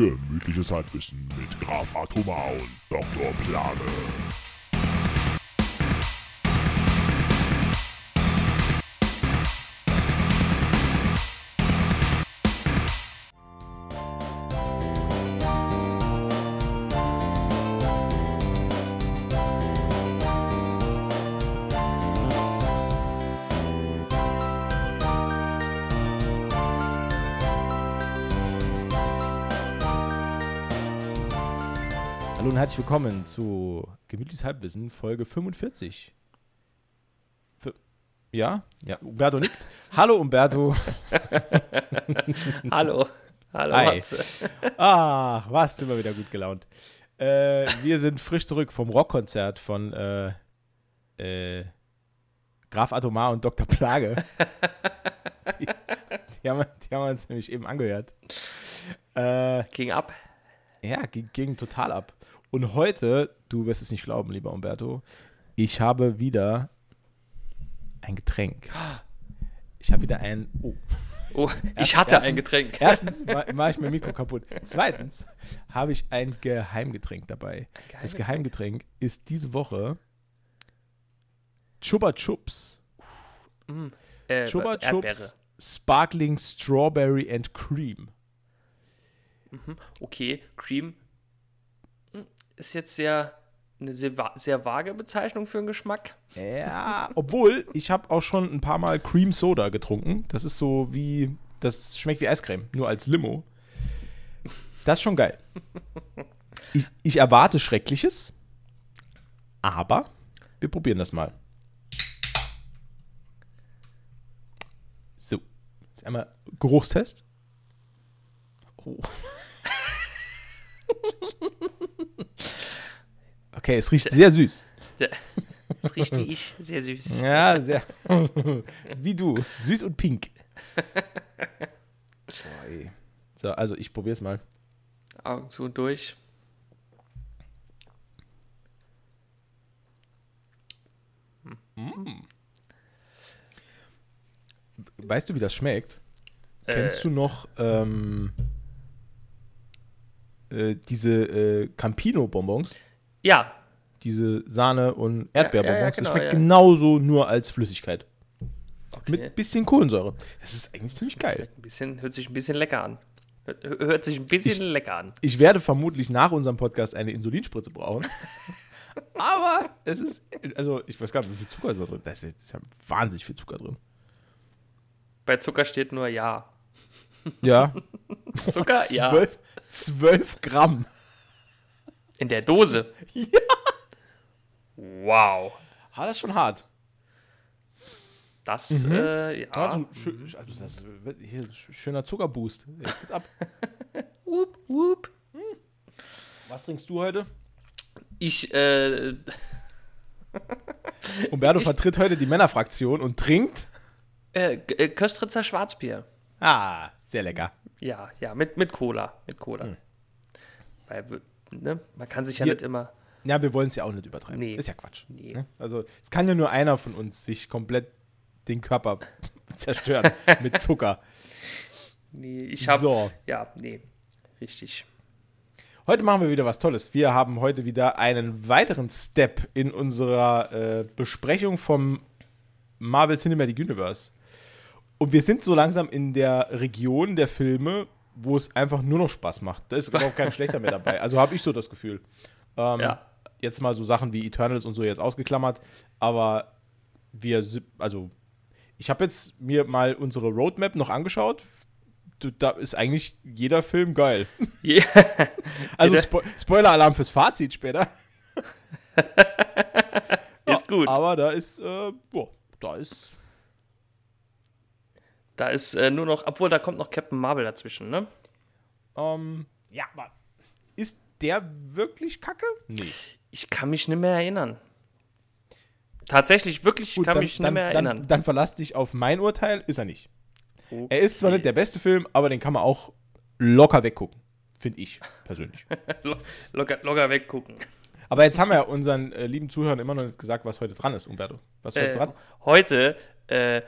Gemütliches Halbwissen mit Graf Atoma und Dr. Plane. Herzlich willkommen zu Gemütliches Halbwissen, Folge 45. F ja? Ja, Umberto nickt. Hallo Umberto. Hallo. Hallo, Hi. Matze. Ach, was, sind wir wieder gut gelaunt. Äh, wir sind frisch zurück vom Rockkonzert von äh, äh, Graf Atomar und Dr. Plage. die, die, haben, wir- die haben uns nämlich eben angehört. Äh, Ging ab. Ja, ging, ging total ab. Und heute, du wirst es nicht glauben, lieber Umberto, ich habe wieder ein Getränk. Ich habe wieder ein. Oh. Oh, ich hatte erstens- ein Getränk. Erstens ma- mache ich mein Mikro kaputt. Zweitens habe ich ein Geheimgetränk dabei. Das Geheimgetränk ist diese Woche Chupa Chups. Äh, Chupa Erdbeere. Chups Sparkling Strawberry and Cream. Okay, Cream ist jetzt sehr eine sehr, sehr vage Bezeichnung für einen Geschmack. Ja, obwohl ich habe auch schon ein paar Mal Cream Soda getrunken. Das ist so wie, das schmeckt wie Eiscreme, nur als Limo. Das ist schon geil. Ich, ich erwarte Schreckliches, aber wir probieren das mal. So, jetzt einmal Geruchstest. Oh. Okay, es riecht sehr süß. Das riecht wie ich, sehr süß. Ja, sehr. Wie du. Süß und pink. Boah, ey. So, also ich probier's mal. Augen zu und durch. Weißt du, wie das schmeckt? Kennst du noch ähm, äh, diese äh, Campino-Bonbons? Ja, Diese Sahne- und Erdbeerbonbons? ja, ja, das genau, schmeckt ja. genauso nur als Flüssigkeit. okay. Mit bisschen Kohlensäure. Das ist eigentlich ziemlich geil. ein bisschen, hört sich ein bisschen lecker an. Hört, sich ein bisschen Ich- lecker an. Ich werde vermutlich nach unserem Podcast eine Insulinspritze brauchen. Aber es ist, also ich weiß gar nicht, wie viel Zucker ist da drin. Da ist, ist ja wahnsinnig viel Zucker drin. Bei Zucker steht nur ja. Ja, Zucker? ja. 12, 12 Gramm. In der Dose? Ja. Wow. Ah, das ist schon hart. Das, äh, ja. Also, schön, also das, hier, schöner Zuckerboost. Jetzt geht's ab. Whoop, whoop. Was trinkst du heute? Ich, äh, Umberto vertritt heute die Männerfraktion und trinkt. äh, äh, Köstritzer Schwarzbier. Ah, sehr lecker. Ja, ja, mit, mit Cola. Mit Cola. Weil, w- ne, man kann sich ja Wir- nicht immer. Ja, wir wollen es ja auch nicht übertreiben. Nee. Ist ja Quatsch. Nee. Ne? Also, es kann ja nur einer von uns sich komplett den Körper zerstören mit Zucker. Nee, ich habe. So. Ja, nee. Richtig. Heute machen wir wieder was Tolles. Wir haben heute wieder einen weiteren Step in unserer äh, Besprechung vom Marvel Cinematic Universe. Und wir sind so langsam in der Region der Filme, wo es einfach nur noch Spaß macht. Da ist überhaupt kein schlechter mehr dabei. Also habe ich so das Gefühl. Ähm, Ja. Jetzt mal so Sachen wie Eternals und so jetzt ausgeklammert. Aber wir, also ich habe jetzt mir mal unsere Roadmap noch angeschaut. Da ist eigentlich jeder Film geil. Ja. Also Spo Spoiler-Alarm fürs Fazit später. Ist gut. Aber da ist, äh, boah, da ist. Da ist äh, nur noch. Obwohl, da kommt noch Captain Marvel dazwischen, ne? Ähm, ja, aber ist der wirklich kacke? Nee. Ich kann mich nicht mehr erinnern. Tatsächlich, wirklich, ich kann mich nicht mehr dann, erinnern. dann verlass dich auf mein Urteil, ist er nicht. Er ist zwar Okay. nicht der beste Film, aber den kann man auch locker weggucken. Finde ich persönlich. Lo- locker, locker weggucken. aber jetzt haben wir ja unseren äh, lieben Zuhörern immer noch nicht gesagt, was heute dran ist, Umberto. Was ist heute Äh, dran? heute äh,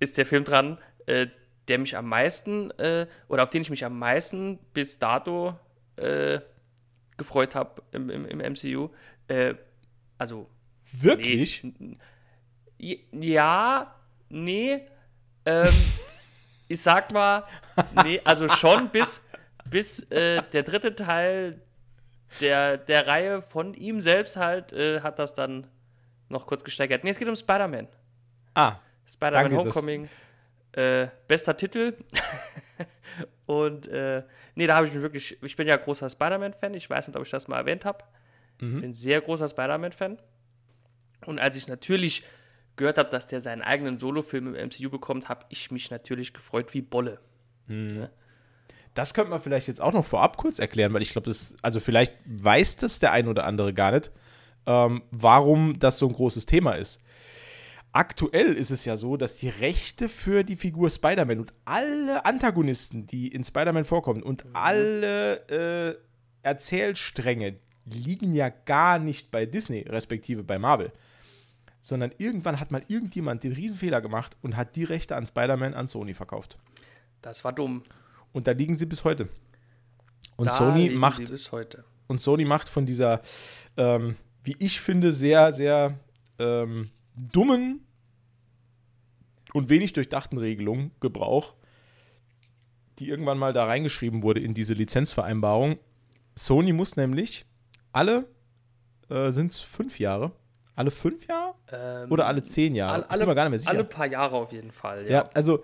ist der Film dran, äh, der mich am meisten, äh, oder auf den ich mich am meisten bis dato äh, gefreut habe im, im, im MCU. Äh, also. Wirklich? Nee, ja, nee. Ähm, ich sag mal, nee, also schon bis, bis äh, der dritte Teil der, der Reihe von ihm selbst halt äh, hat das dann noch kurz gesteigert. Nee, es geht um Spider-Man. Ah. Spider-Man Homecoming. Äh, bester Titel. und äh, nee, da habe ich mich wirklich, ich bin ja großer Spider-Man-Fan. Ich weiß nicht, ob ich das mal erwähnt habe. Mhm. Bin sehr großer Spider-Man-Fan. Und als ich natürlich gehört habe, dass der seinen eigenen Solo-Film im MCU bekommt, habe ich mich natürlich gefreut wie Bolle. Mhm. Ja? Das könnte man vielleicht jetzt auch noch vorab kurz erklären, weil ich glaube, das, also vielleicht weiß das der ein oder andere gar nicht, ähm, warum das so ein großes Thema ist. Aktuell ist es ja so, dass die Rechte für die Figur Spider-Man und alle Antagonisten, die in Spider-Man vorkommen und mhm. alle äh, Erzählstränge liegen ja gar nicht bei Disney, respektive bei Marvel. Sondern irgendwann hat mal irgendjemand den Riesenfehler gemacht und hat die Rechte an Spider-Man an Sony verkauft. Das war dumm. Und da liegen sie bis heute. Und da Sony macht. Und Sony macht von dieser, ähm, wie ich finde, sehr, sehr ähm, dummen und wenig durchdachten Regelung Gebrauch, die irgendwann mal da reingeschrieben wurde in diese Lizenzvereinbarung. Sony muss nämlich alle, äh, sind es fünf Jahre? Alle fünf Jahre? Ähm, Oder alle zehn Jahre? Alle. Alle paar Jahre auf jeden Fall, ja. Ja, also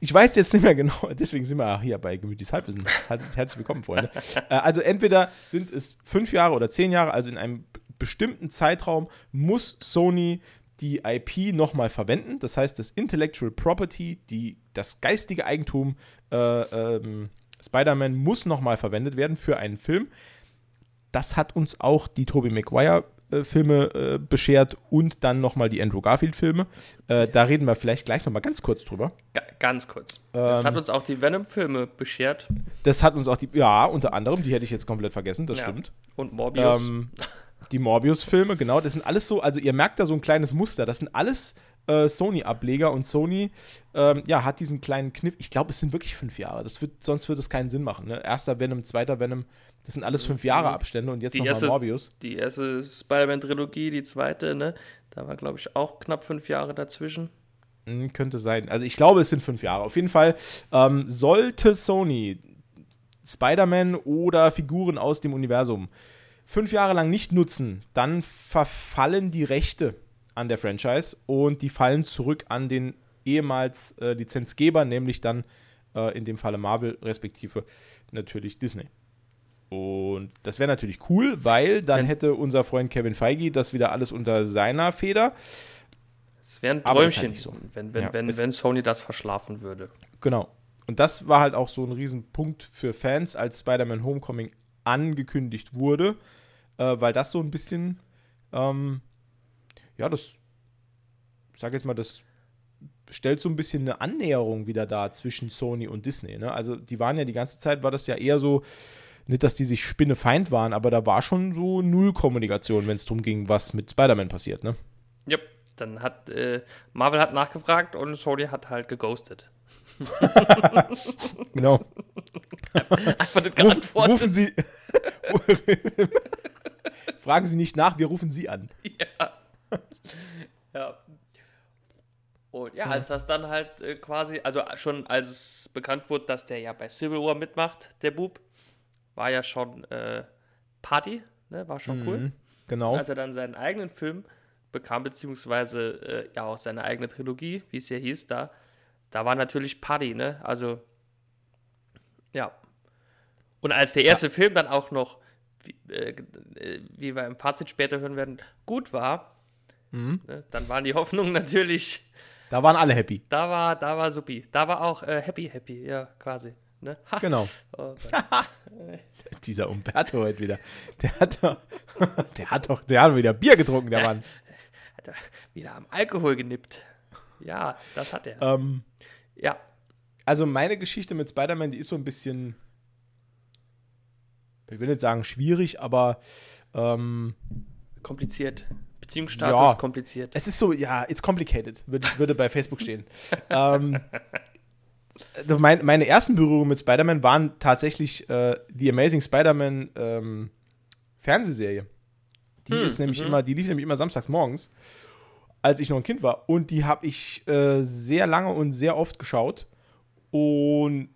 ich weiß jetzt nicht mehr genau, deswegen sind wir hier bei Gemütliches Halbwissen. Herzlich willkommen, Freunde. Äh, also entweder sind es fünf Jahre oder zehn Jahre, also in einem bestimmten Zeitraum muss Sony die IP nochmal verwenden. Das heißt, das Intellectual Property, die, das geistige Eigentum äh, ähm, Spider-Man muss nochmal verwendet werden für einen Film. Das hat uns auch die Tobey Maguire äh, äh, beschert und dann nochmal die Andrew Garfield-Filme. Äh, da reden wir vielleicht gleich nochmal ganz kurz drüber. G ganz kurz. Das ähm, hat uns auch die Venom-Filme beschert. Das hat uns auch die, ja, unter anderem, die hätte ich jetzt komplett vergessen, das ja. stimmt. Und Morbius. Ähm, die Morbius-Filme, genau, das sind alles so, also ihr merkt da so ein kleines Muster, das sind alles äh, Sony-Ableger und Sony ähm, ja, hat diesen kleinen Kniff. Ich glaube, es sind wirklich fünf Jahre. Das wird, sonst würde es keinen Sinn machen. Ne? Erster Venom, zweiter Venom, das sind alles fünf Jahre Abstände und jetzt nochmal Morbius. Die erste Spider-Man-Trilogie, die zweite, ne? Da war, glaube ich, auch knapp fünf Jahre dazwischen. Mhm, könnte sein. Also ich glaube, es sind fünf Jahre. Auf jeden Fall ähm, sollte Sony Spider-Man oder Figuren aus dem Universum fünf Jahre lang nicht nutzen, dann verfallen die Rechte an der Franchise und die fallen zurück an den ehemals äh, Lizenzgeber, nämlich dann äh, in dem Falle Marvel, respektive natürlich Disney. Und das wäre natürlich cool, weil dann hätte unser Freund Kevin Feige das wieder alles unter seiner Feder. Es wäre ein Träumchen, halt so. wenn, wenn, ja, wenn, wenn Sony das verschlafen würde. Genau. Und das war halt auch so ein Riesenpunkt für Fans, als Spider-Man Homecoming angekündigt wurde, äh, weil das so ein bisschen ähm, ja, das, ich sag jetzt mal, das stellt so ein bisschen eine Annäherung wieder da zwischen Sony und Disney. Ne? Also die waren ja die ganze Zeit, war das ja eher so, nicht, dass die sich Spinnefeind waren, aber da war schon so null Kommunikation, wenn es darum ging, was mit Spider-Man passiert, ne? Ja, dann hat äh, Marvel hat nachgefragt und Sony hat halt geghostet. genau. Einfach, einfach nicht geantwortet. Rufen Sie. Fragen Sie nicht nach, wir rufen Sie an. Ja. ja. Und ja, als das dann halt äh, quasi, also schon als es bekannt wurde, dass der ja bei Civil War mitmacht, der Bub, war ja schon äh, Party, ne? war schon mhm, cool. Genau. Und als er dann seinen eigenen Film bekam, beziehungsweise äh, ja auch seine eigene Trilogie, wie es ja hieß, da, da war natürlich Party, ne? Also, ja. Und als der erste ja. Film dann auch noch, wie, äh, wie wir im Fazit später hören werden, gut war, Mhm. Ne, dann waren die Hoffnungen natürlich. Da waren alle happy. Da war, da war supi. Da war auch äh, happy, happy, ja, quasi. Ne? Genau. Oh Dieser Umberto heute wieder. Der hat doch, der hat doch, der hat wieder Bier getrunken, der Mann. Hat er wieder am Alkohol genippt. Ja, das hat er. Ähm, ja. Also meine Geschichte mit Spider-Man, die ist so ein bisschen, ich will nicht sagen schwierig, aber ähm, kompliziert Beziehungsstatus Ja. kompliziert. Es ist so, ja, it's complicated, würde, würde bei Facebook stehen. ähm, also mein, meine ersten Berührungen mit Spider-Man waren tatsächlich äh, die Amazing Spider-Man ähm, Fernsehserie. Die Hm, ist nämlich mhm. immer, die lief nämlich immer samstags morgens, als ich noch ein Kind war. Und die habe ich äh, sehr lange und sehr oft geschaut. Und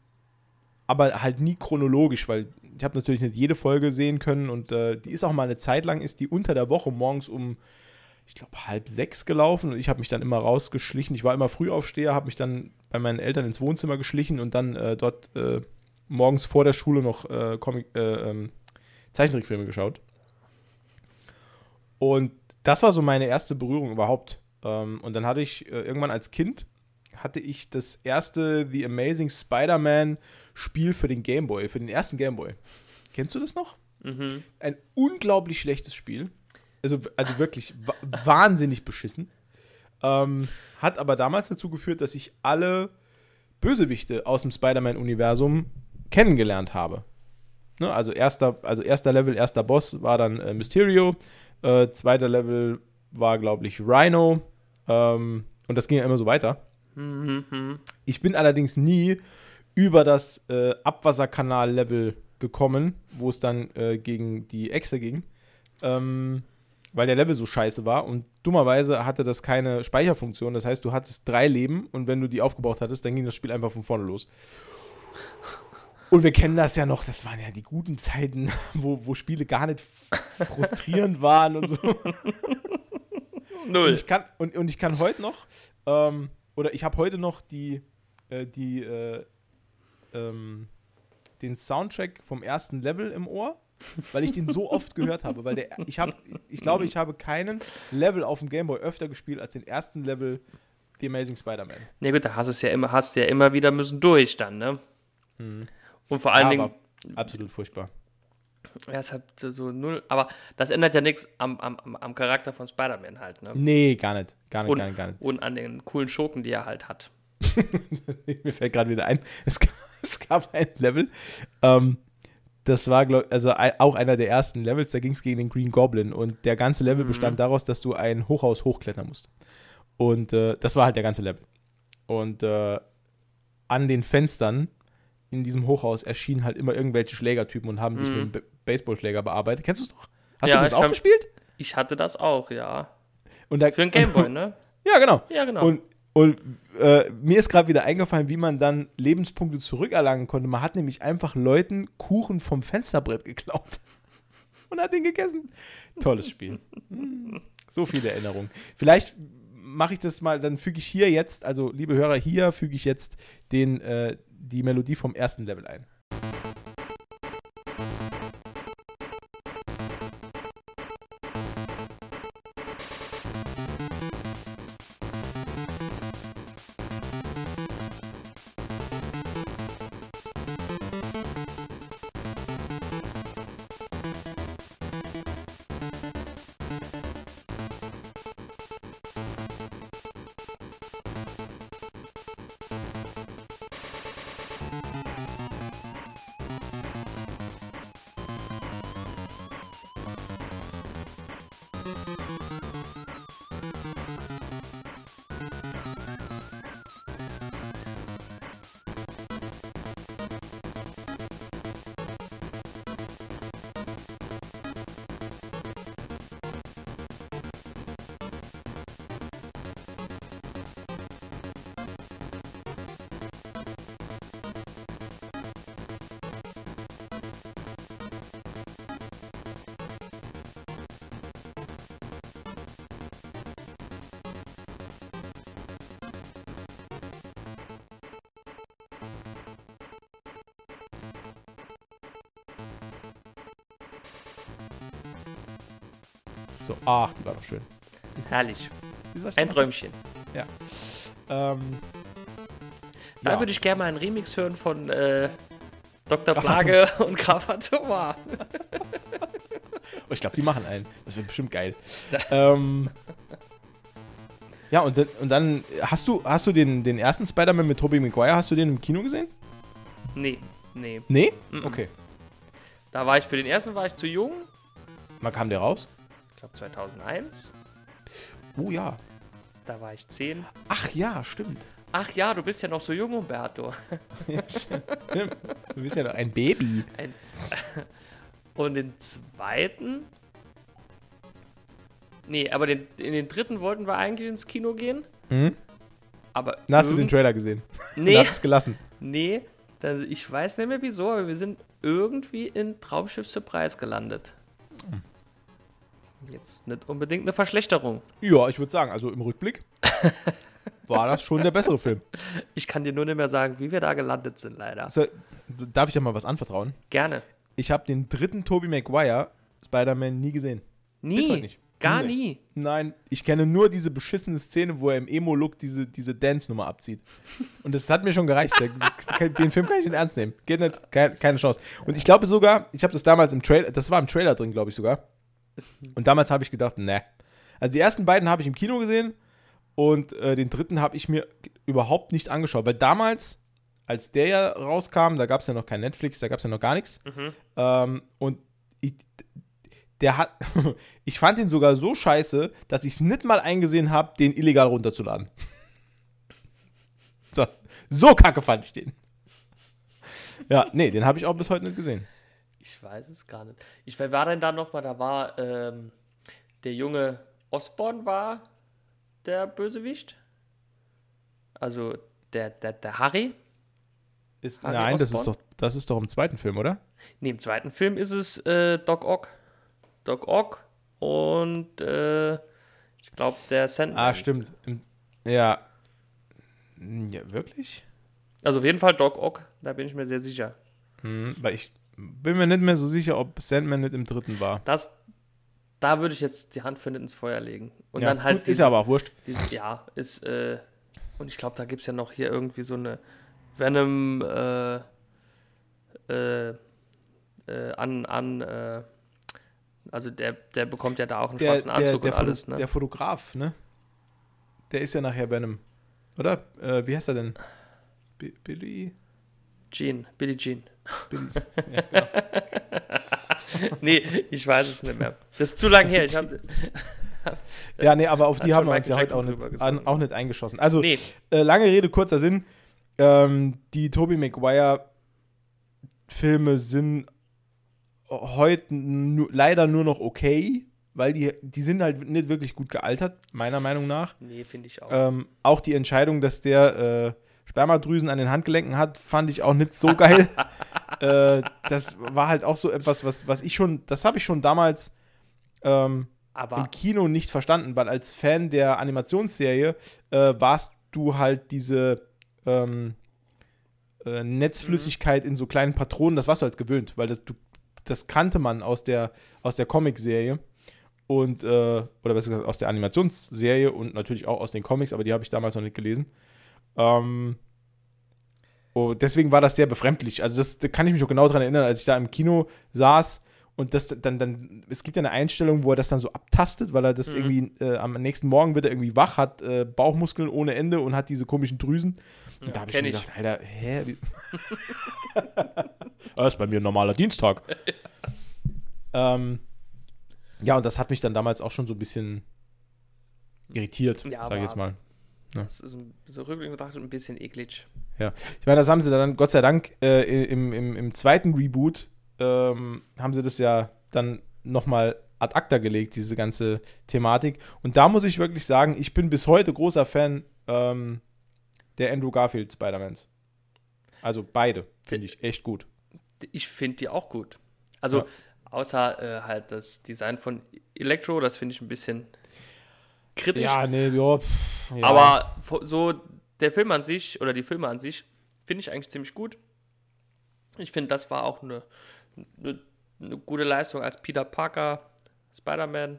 aber halt nie chronologisch, weil ich habe natürlich nicht jede Folge sehen können und äh, die ist auch mal eine Zeit lang, ist die unter der Woche morgens um, ich glaube, halb sechs gelaufen und ich habe mich dann immer rausgeschlichen. Ich war immer Frühaufsteher, habe mich dann bei meinen Eltern ins Wohnzimmer geschlichen und dann äh, dort äh, morgens vor der Schule noch äh, Comic, äh, ähm, Zeichentrickfilme geschaut. Und das war so meine erste Berührung überhaupt. Ähm, und dann hatte ich äh, irgendwann als Kind hatte ich das erste The Amazing Spider-Man Spiel für den Game Boy, für den ersten Game Boy. Kennst du das noch? Mhm. Ein unglaublich schlechtes Spiel. Also, also wirklich wa wahnsinnig beschissen. Ähm, hat aber damals dazu geführt, dass ich alle Bösewichte aus dem Spider-Man-Universum kennengelernt habe. Ne, also, erster, also erster Level, erster Boss war dann äh, Mysterio. Äh, zweiter Level war, glaube ich, Rhino. Ähm, und das ging ja immer so weiter. Mhm. Ich bin allerdings nie über das äh, Abwasserkanal-Level gekommen, wo es dann äh, gegen die Echse ging, ähm, weil der Level so scheiße war. Und dummerweise hatte das keine Speicherfunktion. Das heißt, du hattest drei Leben und wenn du die aufgebaut hattest, dann ging das Spiel einfach von vorne los. Und wir kennen das ja noch, das waren ja die guten Zeiten, wo, wo Spiele gar nicht frustrierend waren und so. Und Null. ich kann, und, und ich kann heute noch, ähm, oder ich habe heute noch die, äh, die, äh, ähm, den Soundtrack vom ersten Level im Ohr, weil ich den so oft gehört habe. Weil der, ich habe, ich glaube, ich habe keinen Level auf dem Gameboy öfter gespielt als den ersten Level The Amazing Spider-Man. Na gut, da hast du es ja immer, hast du ja immer wieder müssen durch dann, ne? Und vor allen Ja, Dingen, absolut furchtbar. ja, es hat so null, aber das ändert ja nichts am, am, am- am Charakter von Spider-Man halt, ne? Nee, gar nicht. Gar nicht, Und, gar nicht, gar nicht. und an den coolen Schurken, die er halt hat. Mir fällt gerade wieder ein, es gab, es gab ein Level, ähm, das war, glaub, also ein, auch einer der ersten Levels, da ging es gegen den Green Goblin und der ganze Level bestand daraus, dass du ein Hochhaus hochklettern musst. Und äh, das war halt der ganze Level. Und äh, an den Fenstern in diesem Hochhaus erschienen halt immer irgendwelche Schlägertypen und haben dich mit einem Ba- Baseballschläger bearbeitet. Kennst du es noch? Hast Ja, du das auch kann- gespielt? Ich hatte das auch, ja. Und da, Für den Gameboy, ne? Ja, genau. Ja, genau. Und, und äh, mir ist gerade wieder eingefallen, wie man dann Lebenspunkte zurückerlangen konnte. Man hat nämlich einfach Leuten Kuchen vom Fensterbrett geklaut und hat den gegessen. Tolles Spiel. Hm, So viele Erinnerungen. Vielleicht mache ich das mal, dann füge ich hier jetzt, also liebe Hörer, hier füge ich jetzt den, äh, die Melodie vom ersten Level ein. Ach, die war doch schön. Herrlich. Die war Ein Träumchen. Ähm, Da ja. würde ich gerne mal einen Remix hören von äh, Dr. Plage und Graf Atoma. Oh, ich glaube, die machen einen. Das wird bestimmt geil. ähm, ja, und, dann- und dann hast du, hast du den, den ersten Spider-Man mit Tobey Maguire, hast du den im Kino gesehen? Nee, nee. Nee? Mhm. Okay. Da war ich, für den ersten war ich zu jung. Wann kam der raus? Ich glaube 2001. Oh ja. Da war ich zehn. Ach ja, stimmt. Ach ja, du bist ja noch so jung, Umberto. Ja, stimmt. Du bist ja noch ein Baby. Ein Und den zweiten. Nee, aber den, in den dritten wollten wir eigentlich ins Kino gehen. Mhm. Aber. Na, hast du den Trailer gesehen? Nee, hast es gelassen. nee. Das, ich weiß nicht mehr wieso, aber wir sind irgendwie in Traumschiff Surprise gelandet. Jetzt nicht unbedingt eine Verschlechterung. Ja, ich würde sagen, also im Rückblick war das schon der bessere Film. Ich kann dir nur nicht mehr sagen, wie wir da gelandet sind, leider. So, darf ich dir mal was anvertrauen? Gerne. Ich habe den dritten Tobey Maguire Spider-Man nie gesehen. Nie. Gar Nee. nie. Nein, ich kenne nur diese beschissene Szene, wo er im Emo-Look diese, diese Dance-Nummer abzieht. Und das hat mir schon gereicht. Den Film kann ich nicht ernst nehmen. Geht nicht, keine, keine Chance. Und ich glaube sogar, ich habe das damals im Trailer, das war im Trailer drin, glaube ich sogar. Und damals habe ich gedacht, ne. Also die ersten beiden habe ich im Kino gesehen und äh, den dritten habe ich mir überhaupt nicht angeschaut. Weil damals, als der ja rauskam, da gab es ja noch kein Netflix, da gab es ja noch gar nichts. Ähm, und ich, der hat, ich fand ihn sogar so scheiße, dass ich es nicht mal eingesehen habe, den illegal runterzuladen. So, so kacke fand ich den. Ja, nee, den habe ich auch bis heute nicht gesehen. Ich weiß es gar nicht. Ich wer war denn da nochmal? Da war ähm, der junge Osborn war der Bösewicht. Also der, der, der Harry. Ist, Harry nein, das ist, doch, das ist doch im zweiten Film, oder? Nee, im zweiten Film ist es äh, Doc Ock. Doc Ock und äh, ich glaube der Sandman. Ah, stimmt. Im, ja. Ja, wirklich? Also auf jeden Fall Doc Ock, da bin ich mir sehr sicher. Hm, weil ich bin mir nicht mehr so sicher, ob Sandman nicht im dritten war. Das, da würde ich jetzt die Hand für nicht ins Feuer legen. Und ja, dann halt gut, ist ja aber auch wurscht. Diese, ja, ist, äh, und ich glaube, da gibt es ja noch hier irgendwie so eine Venom, äh, äh, äh, an, an, äh, also der, der bekommt ja da auch einen schwarzen Anzug und der, alles, Foto- ne? der Fotograf, ne? Der ist ja nachher Venom. Oder? Äh, wie heißt er denn? Bi- Billy? Jean, Billie Jean. Billy. ja, genau. nee, ich weiß es nicht mehr. Das ist zu lang her. Ich hab, ja, nee, aber auf die haben wir uns ja heute auch nicht, an, auch nicht eingeschossen. Also, nee, äh, lange Rede, kurzer Sinn. Ähm, die Tobey Maguire-Filme sind heute leider nur noch okay, weil die, die sind halt nicht wirklich gut gealtert, meiner Meinung nach. nee, finde ich auch. Ähm, auch die Entscheidung, dass der äh, Spermadrüsen an den Handgelenken hat, fand ich auch nicht so geil. äh, das war halt auch so etwas, was, was ich schon, das habe ich schon damals ähm, im Kino nicht verstanden, weil als Fan der Animationsserie äh, warst du halt diese ähm, äh, Netzflüssigkeit in so kleinen Patronen, das warst du halt gewöhnt, weil das, du, das kannte man aus der, aus der Comic-Serie und, äh, oder besser gesagt aus der Animationsserie und natürlich auch aus den Comics, aber die habe ich damals noch nicht gelesen. Ähm, oh, deswegen war das sehr befremdlich. Also das, da kann ich mich noch genau daran erinnern, als ich da im Kino saß und das dann, dann, es gibt ja eine Einstellung, wo er das dann so abtastet, weil er das Mhm. irgendwie, äh, am nächsten Morgen wird er irgendwie wach, hat äh, Bauchmuskeln ohne Ende und hat diese komischen Drüsen. Und Ja, da habe ich mir ich. gedacht, Alter, hä? Das ist bei mir ein normaler Dienstag. ähm, ja, und das hat mich dann damals auch schon so ein bisschen irritiert, Ja, sag ich jetzt aber- mal. das ist ein- so rückblickend betrachtet ein bisschen eklig. Ja, ich meine, das haben sie dann, Gott sei Dank, äh, im, im, im zweiten Reboot ähm, haben sie das ja dann nochmal ad acta gelegt, diese ganze Thematik. Und da muss ich wirklich sagen, ich bin bis heute großer Fan ähm, der Andrew Garfield Spider-Mans. Also beide, finde ich echt gut. Ich finde die auch gut. Also, Ja. außer äh, halt das Design von Electro, das finde ich ein bisschen kritisch. Ja, nee, ja, ja. Aber so der Film an sich oder die Filme an sich finde ich eigentlich ziemlich gut. Ich finde, das war auch eine, eine, eine gute Leistung als Peter Parker, Spider-Man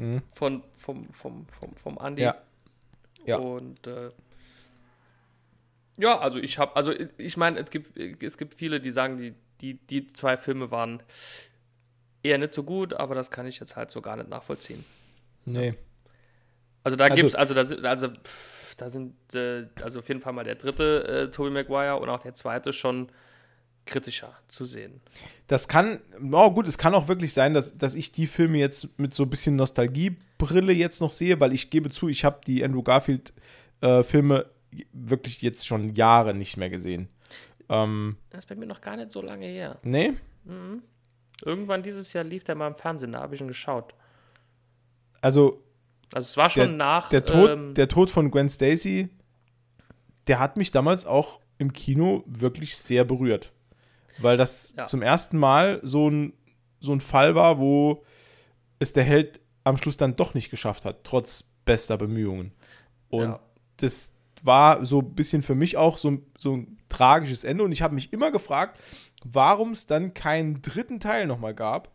Mhm. von, vom, vom, vom, vom Andy. Ja. Ja. Und äh, ja, also ich habe, also ich- ich meine, es gibt, es gibt viele, die sagen, die, die, die zwei Filme waren eher nicht so gut, aber das kann ich jetzt halt so gar nicht nachvollziehen. Nee. Also da Also- gibt's, also da sind, also pff, da sind, äh, also auf jeden Fall mal der dritte äh, Tobey Maguire und auch der zweite schon kritischer zu sehen. Das kann, oh gut, es kann auch wirklich sein, dass, dass ich die Filme jetzt mit so ein bisschen Nostalgiebrille jetzt noch sehe, weil ich gebe zu, ich habe die Andrew Garfield-Filme äh, wirklich jetzt schon Jahre nicht mehr gesehen. Ähm, das ist bei mir noch gar nicht so lange her. Nee? Mhm. Irgendwann dieses Jahr lief der mal im Fernsehen, da habe ich ihn geschaut. Also. Also es war schon der, nach. Der Tod, ähm, der Tod von Gwen Stacy, der hat mich damals auch im Kino wirklich sehr berührt. Weil das Ja. zum ersten Mal so ein, so ein Fall war, wo es der Held am Schluss dann doch nicht geschafft hat, trotz bester Bemühungen. Und Ja. das war so ein bisschen für mich auch so, so ein tragisches Ende. Und ich habe mich immer gefragt, warum es dann keinen dritten Teil nochmal gab.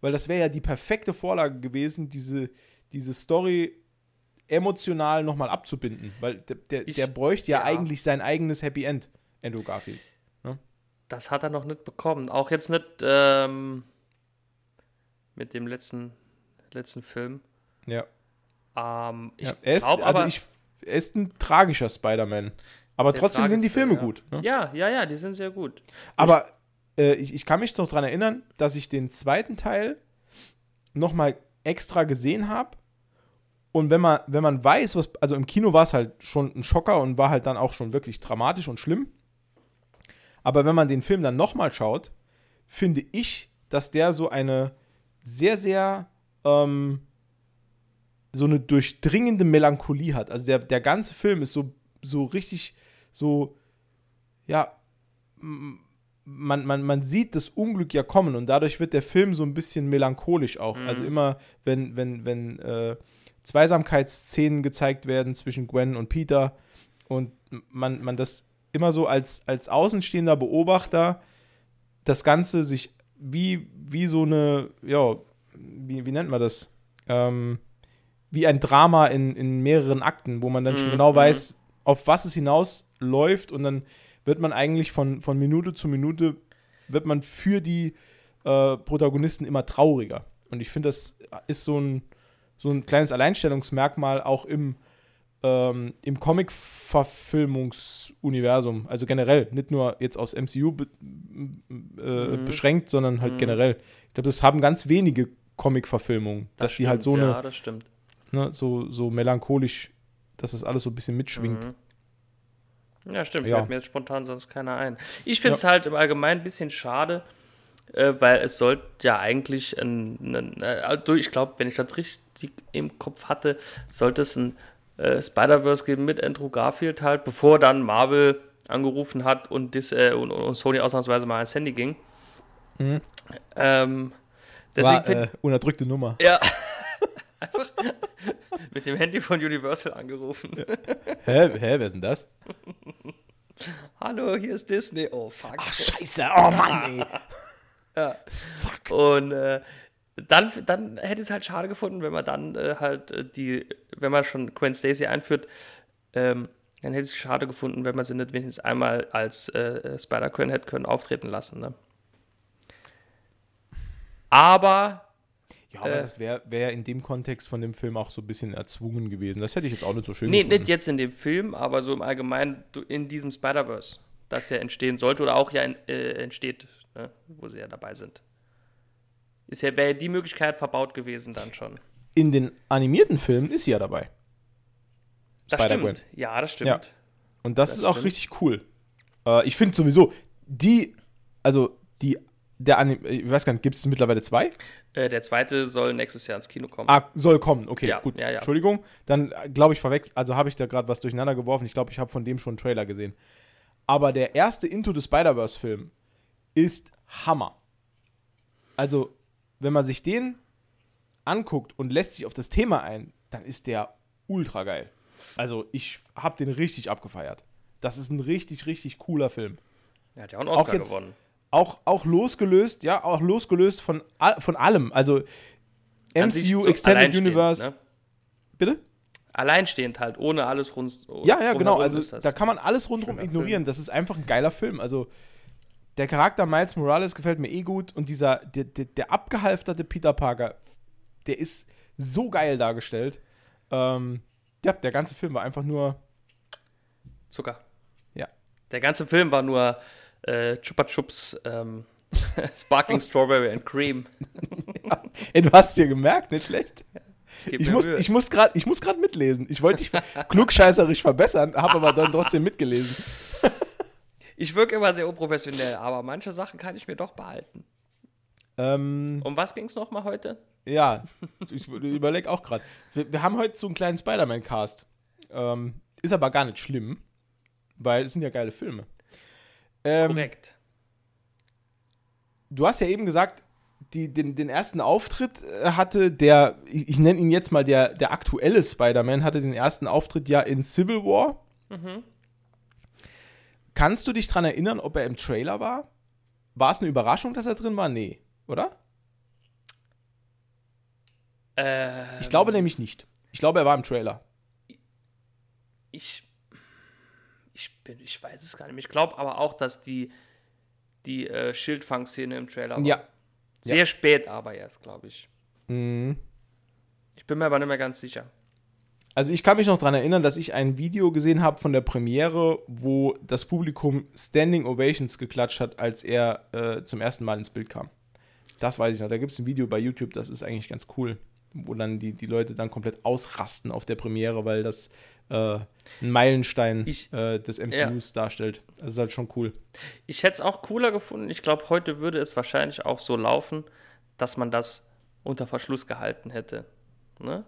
Weil das wäre ja die perfekte Vorlage gewesen, diese, diese Story emotional nochmal abzubinden. Weil der, der, Ich- der bräuchte ja, ja. eigentlich sein eigenes Happy End, Andrew Garfield. das hat er noch nicht bekommen. Auch jetzt nicht ähm, mit dem letzten, letzten Film. Ja. Ähm, ich ja. Er, ist, also aber. ich, er ist ein tragischer Spider-Man. Aber trotzdem sind die Filme ja. gut. Ne? ja, ja, ja, die sind sehr gut. Aber äh, ich, ich kann mich noch daran erinnern, dass ich den zweiten Teil nochmal extra gesehen habe. Und wenn man, wenn man weiß, was, also im Kino war es halt schon ein Schocker und war halt dann auch schon wirklich dramatisch und schlimm. Aber wenn man den Film dann nochmal schaut, finde ich, dass der so eine sehr, sehr, ähm, so eine durchdringende Melancholie hat. Also der, der ganze Film ist so, so richtig, so, ja, man, man, man sieht das Unglück ja kommen und dadurch wird der Film so ein bisschen melancholisch auch. Mhm. Also immer, wenn, wenn, wenn äh, Zweisamkeitsszenen gezeigt werden zwischen Gwen und Peter und man, man das immer so als, als außenstehender Beobachter das Ganze sich wie, wie so eine, ja, wie, wie nennt man das? Ähm, wie ein Drama in, in mehreren Akten, wo man dann schon Mhm, genau mhm. weiß, auf was es hinausläuft und dann wird man eigentlich von, von Minute zu Minute, wird man für die äh, Protagonisten immer trauriger. Und ich finde, das ist so ein, so ein kleines Alleinstellungsmerkmal auch im, ähm, im Comic-Verfilmungsuniversum. Also generell, nicht nur jetzt aufs MCU be äh, Mhm. beschränkt, sondern halt Mhm. generell. Ich glaube, das haben ganz wenige Comic-Verfilmungen, dass die halt so stimmt, eine, Ja, das stimmt. ne, so, so melancholisch, dass das alles so ein bisschen mitschwingt. Mhm. Ja, stimmt. Ja. Fällt mir jetzt spontan sonst keiner ein. Ich finde es halt im Allgemeinen ein bisschen schade, äh, weil es sollte ja eigentlich ein, ein äh, ich glaube, wenn ich das richtig im Kopf hatte, sollte es ein äh, Spider-Verse geben mit Andrew Garfield halt, bevor dann Marvel angerufen hat und, dis, äh, und, und Sony ausnahmsweise mal ans Handy ging. Mhm. Ähm, deswegen War äh, unterdrückte Nummer. ja. Einfach mit dem Handy von Universal angerufen. Hä, hä, wer ist denn das? Hallo, hier ist Disney. Oh, fuck. scheiße, oh Mann, ey. Und äh, dann, dann hätte ich es halt schade gefunden, wenn man dann äh, halt äh, die, wenn man schon Gwen Stacy einführt, ähm, dann hätte ich es schade gefunden, wenn man sie nicht wenigstens einmal als äh, Spider-Gwen hätte können auftreten lassen. Ne? Aber Ja, aber Äh. das wäre wär in dem Kontext von dem Film auch so ein bisschen erzwungen gewesen. Das hätte ich jetzt auch nicht so schön nee, gefunden. nicht jetzt in dem Film, aber so im Allgemeinen in diesem Spider-Verse, das ja entstehen sollte oder auch ja in, äh, entsteht, ne? wo sie ja dabei sind. Ist ja, wäre die Möglichkeit verbaut gewesen dann schon. In den animierten Filmen ist sie ja dabei. Das stimmt. Ja, das stimmt. Ja. Und das, Das ist auch stimmt. richtig cool. Äh, ich finde sowieso, die, also die, der Anim ich weiß gar nicht, gibt es mittlerweile zwei? Äh, der zweite soll nächstes Jahr ins Kino kommen. Ah, soll kommen, okay, Ja, gut. ja, ja. Entschuldigung. Dann äh, glaube ich verwechselt, also habe ich da gerade was durcheinander geworfen. Ich glaube, ich habe von dem schon einen Trailer gesehen. Aber der erste Into the Spider-Verse-Film ist Hammer. Also, wenn man sich den anguckt und lässt sich auf das Thema ein, dann ist der ultra geil. Also, ich habe den richtig abgefeiert. Das ist ein richtig, richtig cooler Film. Er hat ja auch einen Oscar auch jetzt- gewonnen. Auch, auch losgelöst, ja, auch losgelöst von, von allem. Also, MCU so Extended Universe. Ne? Bitte? Alleinstehend halt, ohne alles rund. Ja, ja, genau. Also da kann man alles rundherum ignorieren. Das ist einfach ein geiler Film. Also der Charakter Miles Morales gefällt mir eh gut und dieser, der, der, der abgehalfterte Peter Parker, der ist so geil dargestellt. Ähm, ja, der ganze Film war einfach nur, Zucker. ja. Der ganze Film war nur äh, Chupa Chups ähm, Sparkling Strawberry and Cream. Ja. Ey, du hast dir gemerkt, nicht schlecht. Ich muss, Mühe. ich muss gerade ich muss grad mitlesen. Ich wollte dich klugscheißerisch verbessern, habe aber dann trotzdem mitgelesen. Ich wirke immer sehr unprofessionell, aber manche Sachen kann ich mir doch behalten. Ähm, Um was ging es nochmal heute? ja, ich überlege auch gerade. Wir, wir haben heute so einen kleinen Spider-Man-Cast. Ähm, ist aber gar nicht schlimm, weil es sind ja geile Filme. Ähm, Korrekt. du hast ja eben gesagt, die, den, den ersten Auftritt äh, hatte der, ich, ich nenne ihn jetzt mal der, der aktuelle Spider-Man, hatte den ersten Auftritt ja in Civil War. Kannst du dich dran erinnern, ob er im Trailer war? War es eine Überraschung, dass er drin war? Nee, oder? Äh, Ich glaube nämlich nicht. Ich glaube, er war im Trailer. ich, ich, bin, ich weiß es gar nicht. mehr. Ich glaube aber auch, dass die, die äh, Schildfang-Szene im Trailer war. Ja. Sehr spät aber erst, glaube ich. Mhm. Ich bin mir aber nicht mehr ganz sicher. Also ich kann mich noch daran erinnern, dass ich ein Video gesehen habe von der Premiere, wo das Publikum Standing Ovations geklatscht hat, als er äh, zum ersten Mal ins Bild kam. Das weiß ich noch. Da gibt es ein Video bei YouTube, das ist eigentlich ganz cool, wo dann die, die Leute dann komplett ausrasten auf der Premiere, weil das äh, ein Meilenstein Ich- äh, des MCUs darstellt. Das ist halt schon cool. Ich hätte es auch cooler gefunden. Ich glaube, heute würde es wahrscheinlich auch so laufen, dass man das unter Verschluss gehalten hätte. Ne?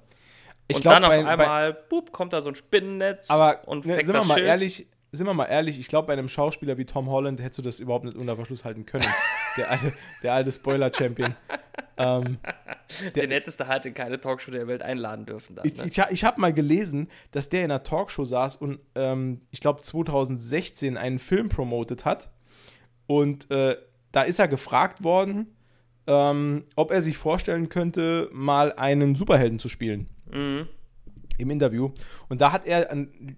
Ich und glaub, dann auf bei- bei- einmal, boop, kommt da so ein Spinnennetz Aber und ne, fängt sind wir mal Schild. ehrlich, sind wir mal ehrlich, ich glaube, bei einem Schauspieler wie Tom Holland hättest du das überhaupt nicht unter Verschluss halten können. der alte, der alte Spoiler-Champion. ähm, Den hättest du halt in keine Talkshow der Welt einladen dürfen. Dann, ich ne? ich, ich habe mal gelesen, dass der in einer Talkshow saß und ähm, ich glaube 2016 einen Film promotet hat. Und äh, da ist er gefragt worden, ähm, ob er sich vorstellen könnte, mal einen Superhelden zu spielen. Mhm. im Interview. Und da hat er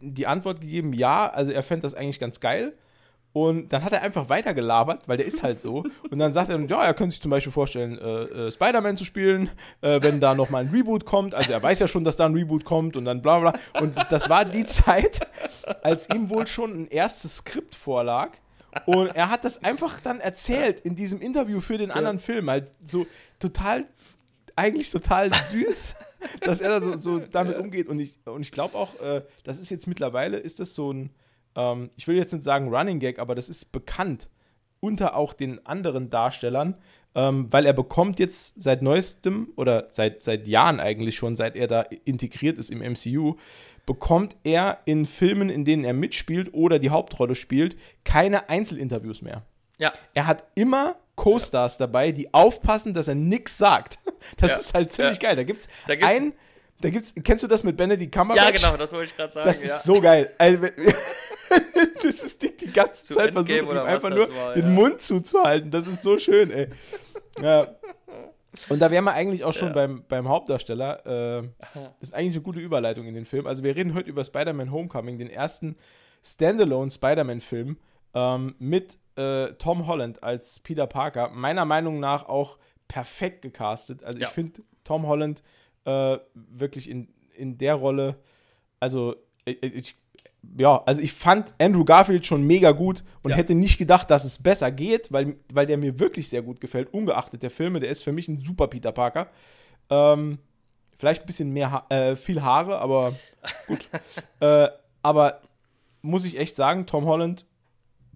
die Antwort gegeben, ja, also er fände das eigentlich ganz geil. Und dann hat er einfach weitergelabert, weil der ist halt so. Und dann sagt er, ja, er könnte sich zum Beispiel vorstellen, äh, äh, Spider-Man zu spielen, äh, wenn da nochmal ein Reboot kommt. Also er weiß ja schon, dass da ein Reboot kommt und dann bla bla. Und das war die Zeit, als ihm wohl schon ein erstes Skript vorlag. Und er hat das einfach dann erzählt in diesem Interview für den anderen Film. Halt so total, eigentlich total süß, dass er da so, so damit umgeht. Und ich, und ich glaube auch, äh, das ist jetzt mittlerweile, ist das so ein, ähm, ich will jetzt nicht sagen Running Gag, aber das ist bekannt unter auch den anderen Darstellern, ähm, weil er bekommt jetzt seit neuestem oder seit, seit Jahren eigentlich schon, seit er da integriert ist im MCU, bekommt er in Filmen, in denen er mitspielt oder die Hauptrolle spielt, keine Einzelinterviews mehr. Ja, Er hat immer Co-Stars dabei, die aufpassen, dass er nichts sagt. Das Ja. ist halt ziemlich Ja. geil. Da gibt's, Da gibt's- ein, da gibt's, kennst du das mit Benedict Cumberbatch? ja genau, das wollte ich gerade sagen. Das ja. ist so geil. Also, das ist die, die ganze Zu Zeit Endgame versucht, ihm einfach nur war, den ja. Mund zuzuhalten. Das ist so schön, ey. Ja. Und da wären wir eigentlich auch schon Ja. beim, beim Hauptdarsteller. Äh, das ist eigentlich eine gute Überleitung in den Film. Also wir reden heute über Spider-Man Homecoming, den ersten Standalone Spider-Man-Film ähm, mit äh, Tom Holland als Peter Parker. Meiner Meinung nach auch perfekt gecastet. Also Ja. ich finde Tom Holland äh, wirklich in, in der Rolle, also ich, ich, ja, also ich fand Andrew Garfield schon mega gut und Ja. hätte nicht gedacht, dass es besser geht, weil, weil der mir wirklich sehr gut gefällt, ungeachtet der Filme. Der ist für mich ein super Peter Parker. Ähm, vielleicht ein bisschen mehr, ha äh, viel Haare, aber gut. äh, aber muss ich echt sagen, Tom Holland,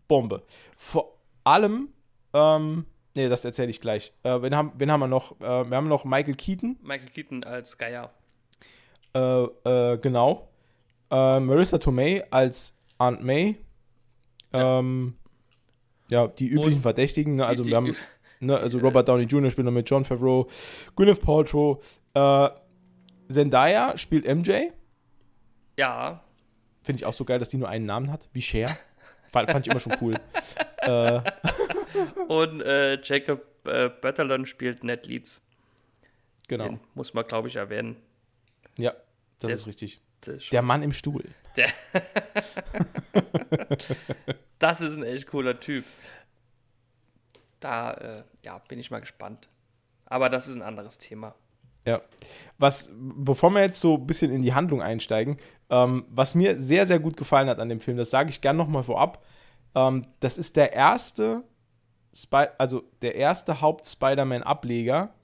Bombe. Vor allem, ähm, nee, das erzähle ich gleich. Äh, wen, haben, wen haben wir noch? Äh, wir haben noch Michael Keaton, Michael Keaton als Geier. äh, äh, genau. Äh, Marissa Tomei als Aunt May. Ja. Ähm, ja, die üblichen Und Verdächtigen. Ne? Also die- wir haben, ne, also Robert Downey Jr. spielt noch mit John Favreau, Gwyneth Paltrow, äh, Zendaya spielt MJ. Ja, Finde ich auch so geil, dass die nur einen Namen hat, wie Cher. Fand, fand ich immer schon cool. äh, und äh, Jacob äh, Batalon spielt Ned Leeds. genau. Den muss man, glaube ich, erwähnen. Ja, das Der ist richtig. Schon- Der Mann im Stuhl. das ist ein echt cooler Typ. Da äh, ja, bin ich mal gespannt. Aber das ist ein anderes Thema. Ja. Was, bevor wir jetzt so ein bisschen in die Handlung einsteigen, ähm, was mir sehr, sehr gut gefallen hat an dem Film, das sage ich gern nochmal vorab, Ähm, das ist der erste, Spy also der erste Haupt-Spider-Man-Ableger,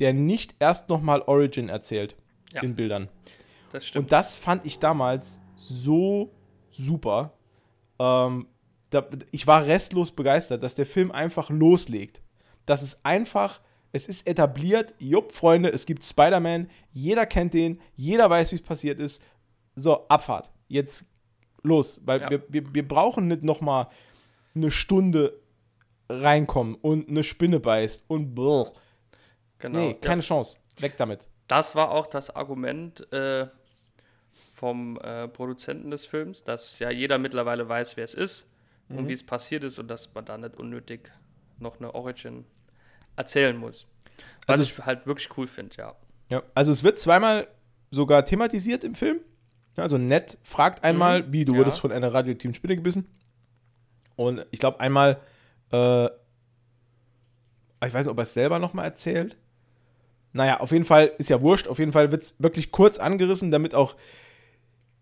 der nicht erst nochmal Origin erzählt Ja. in Bildern. Das stimmt. Und das fand ich damals so super. Ähm, da, ich war restlos begeistert, dass der Film einfach loslegt. Das ist einfach, es ist etabliert, jupp, Freunde, es gibt Spider-Man, jeder kennt den, jeder weiß, wie es passiert ist. So, Abfahrt. Jetzt los, weil Ja. wir, wir, wir brauchen nicht nochmal eine Stunde reinkommen und eine Spinne beißt und brr. genau. Nee, ja. keine Chance. Weg damit. Das war auch das Argument äh, vom äh, Produzenten des Films, dass ja jeder mittlerweile weiß, wer es ist Mhm. und wie es passiert ist und dass man da nicht unnötig noch eine Origin erzählen muss. Was Also ich halt wirklich cool finde, ja. Ja, also es wird zweimal sogar thematisiert im Film. Also Ned fragt einmal, wie du ja. wurdest von einer radioaktiven Spinne gebissen. Und ich glaube einmal, äh, ich weiß nicht, ob er es selber nochmal erzählt. Naja, auf jeden Fall ist ja wurscht. Auf jeden Fall wird es wirklich kurz angerissen, damit auch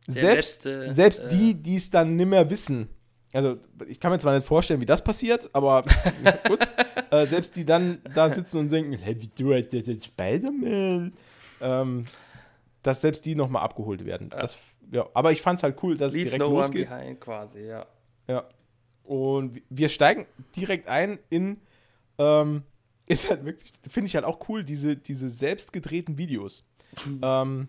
Der selbst, letzte, selbst äh, die, die es dann nimmer wissen. Also, ich kann mir zwar nicht vorstellen, wie das passiert, aber gut. Äh, selbst die dann da sitzen und denken, hey, wie du halt jetzt Spider-Man. Ähm, dass selbst die nochmal abgeholt werden. Das, ja, aber ich fand es halt cool, dass es Leave direkt no one losgeht. behind quasi, ja. Ja. Und wir steigen direkt ein in, ähm, ist halt wirklich, finde ich halt auch cool, diese, diese selbst gedrehten Videos. ähm,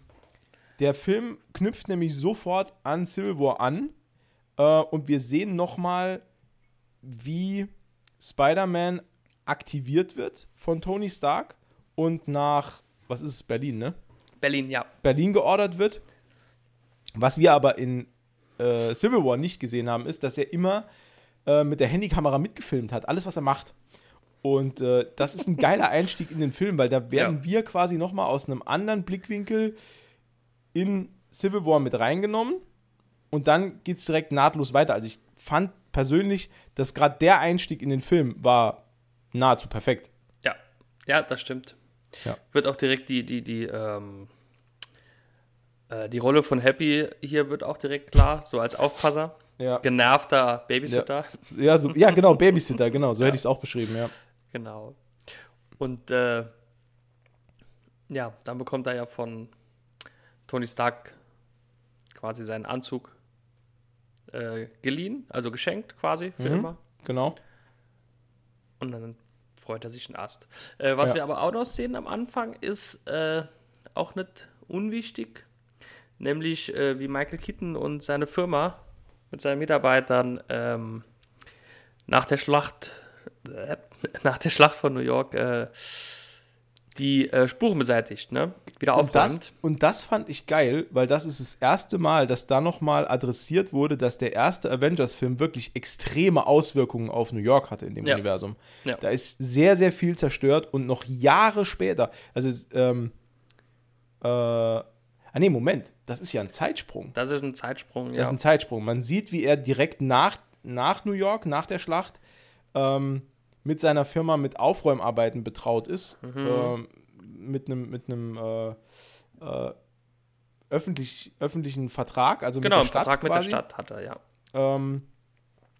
der Film knüpft nämlich sofort an Civil War an und wir sehen nochmal, wie Spider-Man aktiviert wird von Tony Stark und nach, was ist es, Berlin, ne? Berlin, ja. Berlin geordert wird. Was wir aber in äh, Civil War nicht gesehen haben, ist, dass er immer äh, mit der Handykamera mitgefilmt hat, alles, was er macht. Und äh, das ist ein geiler Einstieg in den Film, weil da werden Ja. wir quasi noch mal aus einem anderen Blickwinkel in Civil War mit reingenommen und dann geht es direkt nahtlos weiter. Also ich fand persönlich, dass gerade der Einstieg in den Film war nahezu perfekt. Ja, ja, das stimmt. Ja. Wird auch direkt die, die, die, ähm, äh, die Rolle von Happy hier wird auch direkt klar, so als Aufpasser. Ja, Genervter Babysitter. ja, so, ja genau, Babysitter, genau, so hätte ich es auch beschrieben, ja. Genau. Und äh, ja, dann bekommt er ja von Tony Stark quasi seinen Anzug äh, geliehen, also geschenkt quasi für Mhm. immer. Genau. Und dann freut er sich ein Ast. Äh, was Ja. wir aber auch noch sehen am Anfang ist äh, auch nicht unwichtig, nämlich äh, wie Michael Keaton und seine Firma mit seinen Mitarbeitern ähm, nach der Schlacht äh, nach der Schlacht von New York äh, die Spuren beseitigt, ne? Wieder Und das, aufräumt. und das fand ich geil, weil das ist das erste Mal, dass da nochmal adressiert wurde, dass der erste Avengers-Film wirklich extreme Auswirkungen auf New York hatte in dem Ja. Universum. Ja. Da ist sehr, sehr viel zerstört und noch Jahre später, also, ähm, äh, ah nee, Moment, das ist ja ein Zeitsprung. Das ist ein Zeitsprung, Das ja. ist ein Zeitsprung. Man sieht, wie er direkt nach, nach New York, nach der Schlacht, ähm, mit seiner Firma mit Aufräumarbeiten betraut ist. Mhm. Ähm, mit einem mit einem äh, äh, öffentlich, öffentlichen Vertrag, also genau, mit der Stadt Vertrag mit quasi. der Stadt hat er, ja. Ähm,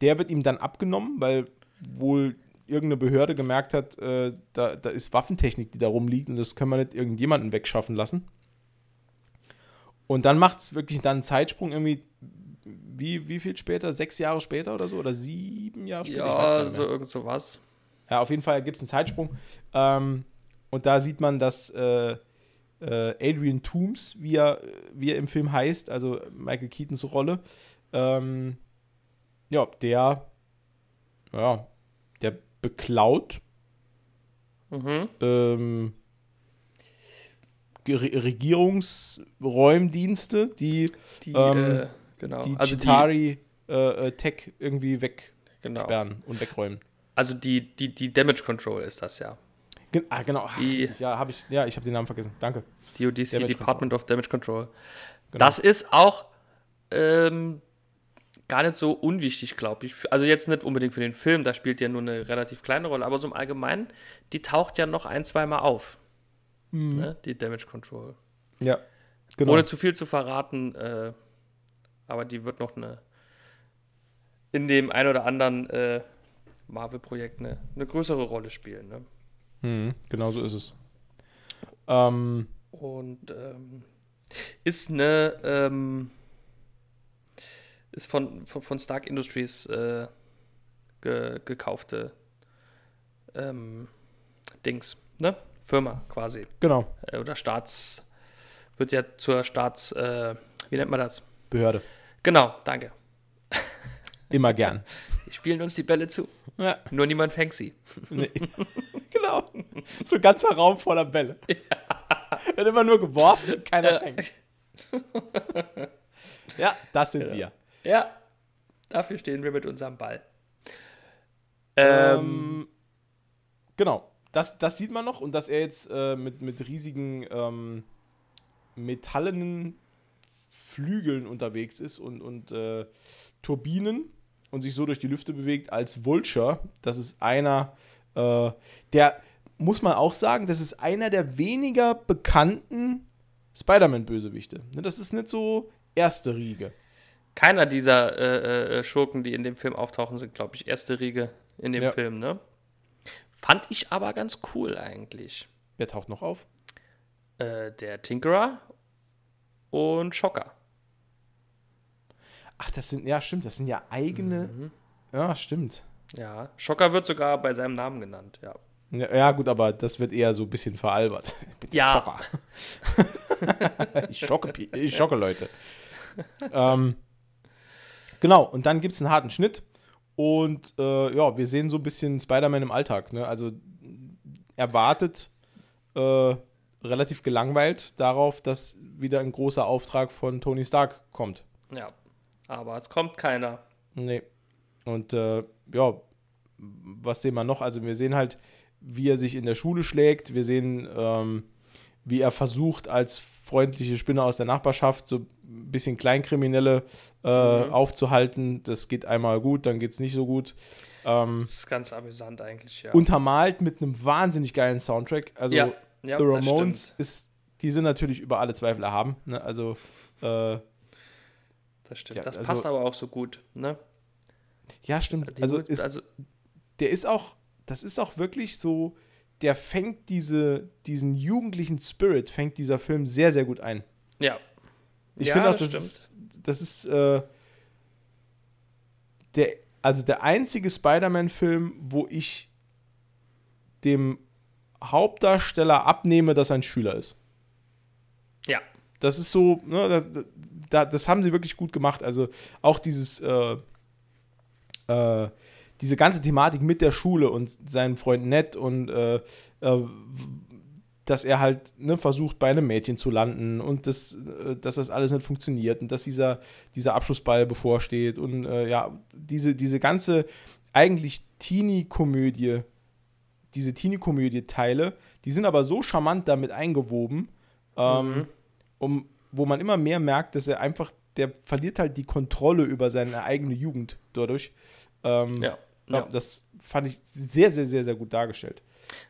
der wird ihm dann abgenommen, weil wohl irgendeine Behörde gemerkt hat, äh, da, da ist Waffentechnik, die da rumliegt und das können wir nicht irgendjemanden wegschaffen lassen. Und dann macht es wirklich dann einen Zeitsprung irgendwie, wie, wie viel später? Sechs Jahre später oder so? Oder sieben Jahre später? Ja, so irgend sowas. Ja, auf jeden Fall gibt es einen Zeitsprung. Ähm, und da sieht man, dass äh, äh, Adrian Toomes, wie er, wie er im Film heißt, also Michael Keatons Rolle, ähm, ja, der, ja, der beklaut Mhm. ähm, Regierungsräumdienste, die Die, Ähm, äh, genau. die also die, Chitari äh, äh, Tech irgendwie wegsperren genau. und wegräumen. Also die, die, die Damage Control ist das ja. Gen ah, genau. Ach, Die- ja, habe ich, ja, ich habe den Namen vergessen. Danke. DODC, Damage Department of Damage Control. Genau. Das ist auch ähm, gar nicht so unwichtig, glaube ich. Also jetzt nicht unbedingt für den Film, da spielt ja nur eine relativ kleine Rolle, aber so im Allgemeinen, die taucht ja noch ein, zweimal auf. Ne? Die Damage Control. Ja, genau. Ohne zu viel zu verraten, äh, aber die wird noch eine in dem ein oder anderen äh, Marvel-Projekt eine, eine größere Rolle spielen. Ne? Mhm, genau so ist es. Ähm, Und ähm, ist eine ähm, ist von, von, von Stark Industries äh, ge, gekaufte ähm, Dings, ne? Firma quasi. genau, Äh, oder Staats wird ja zur Staats äh, wie nennt man das? Behörde. Genau, danke. Immer gern. Die spielen uns die Bälle zu. Ja, Nur niemand fängt sie. nee. genau. So ein ganzer Raum voller Bälle. Wird immer nur geworfen und keiner Ja. fängt. Ja, das sind wir. Ja, dafür stehen wir mit unserem Ball. Ähm, Ähm, genau. Das, das sieht man noch und dass er jetzt äh, mit, mit riesigen ähm, metallenen Flügeln unterwegs ist und, und äh, Turbinen und sich so durch die Lüfte bewegt als Vulture. Das ist einer, äh, der, muss man auch sagen, das ist einer der weniger bekannten Spider-Man-Bösewichte. Ne, Das ist nicht so erste Riege. keiner dieser äh, äh, Schurken, die in dem Film auftauchen, sind, glaube ich, erste Riege in dem Ja. Film, ne? Fand ich aber ganz cool eigentlich. Wer taucht noch auf? Äh, der Tinkerer und Schocker. Ach, das sind, ja, stimmt, das sind ja eigene. Mhm. Ja, stimmt. Ja, Schocker wird sogar bei seinem Namen genannt, ja. Ja, ja, gut, aber das wird eher so ein bisschen veralbert. Ich bin der Ja. Schocker. ich, schocke, ich schocke Leute. ähm, genau, und dann gibt es einen harten Schnitt. Und äh, ja, wir sehen so ein bisschen Spider-Man im Alltag. Ne? Also er wartet äh, relativ gelangweilt darauf, dass wieder ein großer Auftrag von Tony Stark kommt. Ja. Aber es kommt keiner. Nee. Und äh, ja, was sehen wir noch? Also wir sehen halt, wie er sich in der Schule schlägt. Wir sehen, ähm, wie er versucht, als freundliche Spinne aus der Nachbarschaft so ein bisschen Kleinkriminelle äh, Mhm. aufzuhalten. Das geht einmal gut, dann geht es nicht so gut. Ähm, Das ist ganz amüsant eigentlich, ja. Untermalt mit einem wahnsinnig geilen Soundtrack. Also ja, ja, The Ramones ist, die sind natürlich über alle Zweifel erhaben. Ne? Also äh, Das stimmt. Ja, das also- passt aber auch so gut, ne? ja, stimmt. Die Also, ist, also der ist auch, das ist auch wirklich so, der fängt diese, diesen jugendlichen Spirit, fängt dieser Film sehr, sehr gut ein. ja. Ich Ja, finde auch, das das ist, das ist äh, der, also der einzige Spider-Man-Film, wo ich dem Hauptdarsteller abnehme, dass er ein Schüler ist. Ja. Das ist so, ne, das, da, das haben sie wirklich gut gemacht. Also auch dieses, äh, äh, diese ganze Thematik mit der Schule und seinem Freund Ned und äh, äh, dass er halt ne, versucht, bei einem Mädchen zu landen und das, äh, dass das alles nicht funktioniert und dass dieser, dieser Abschlussball bevorsteht und äh, ja, diese, diese ganze eigentlich Teenie-Komödie, diese Teenie-Komödie-Teile, die sind aber so charmant damit eingewoben, ähm, Mhm. um, wo man immer mehr merkt, dass er einfach, der verliert halt die Kontrolle über seine eigene Jugend dadurch. Ähm, Ja. ja. Das fand ich sehr, sehr, sehr, sehr gut dargestellt.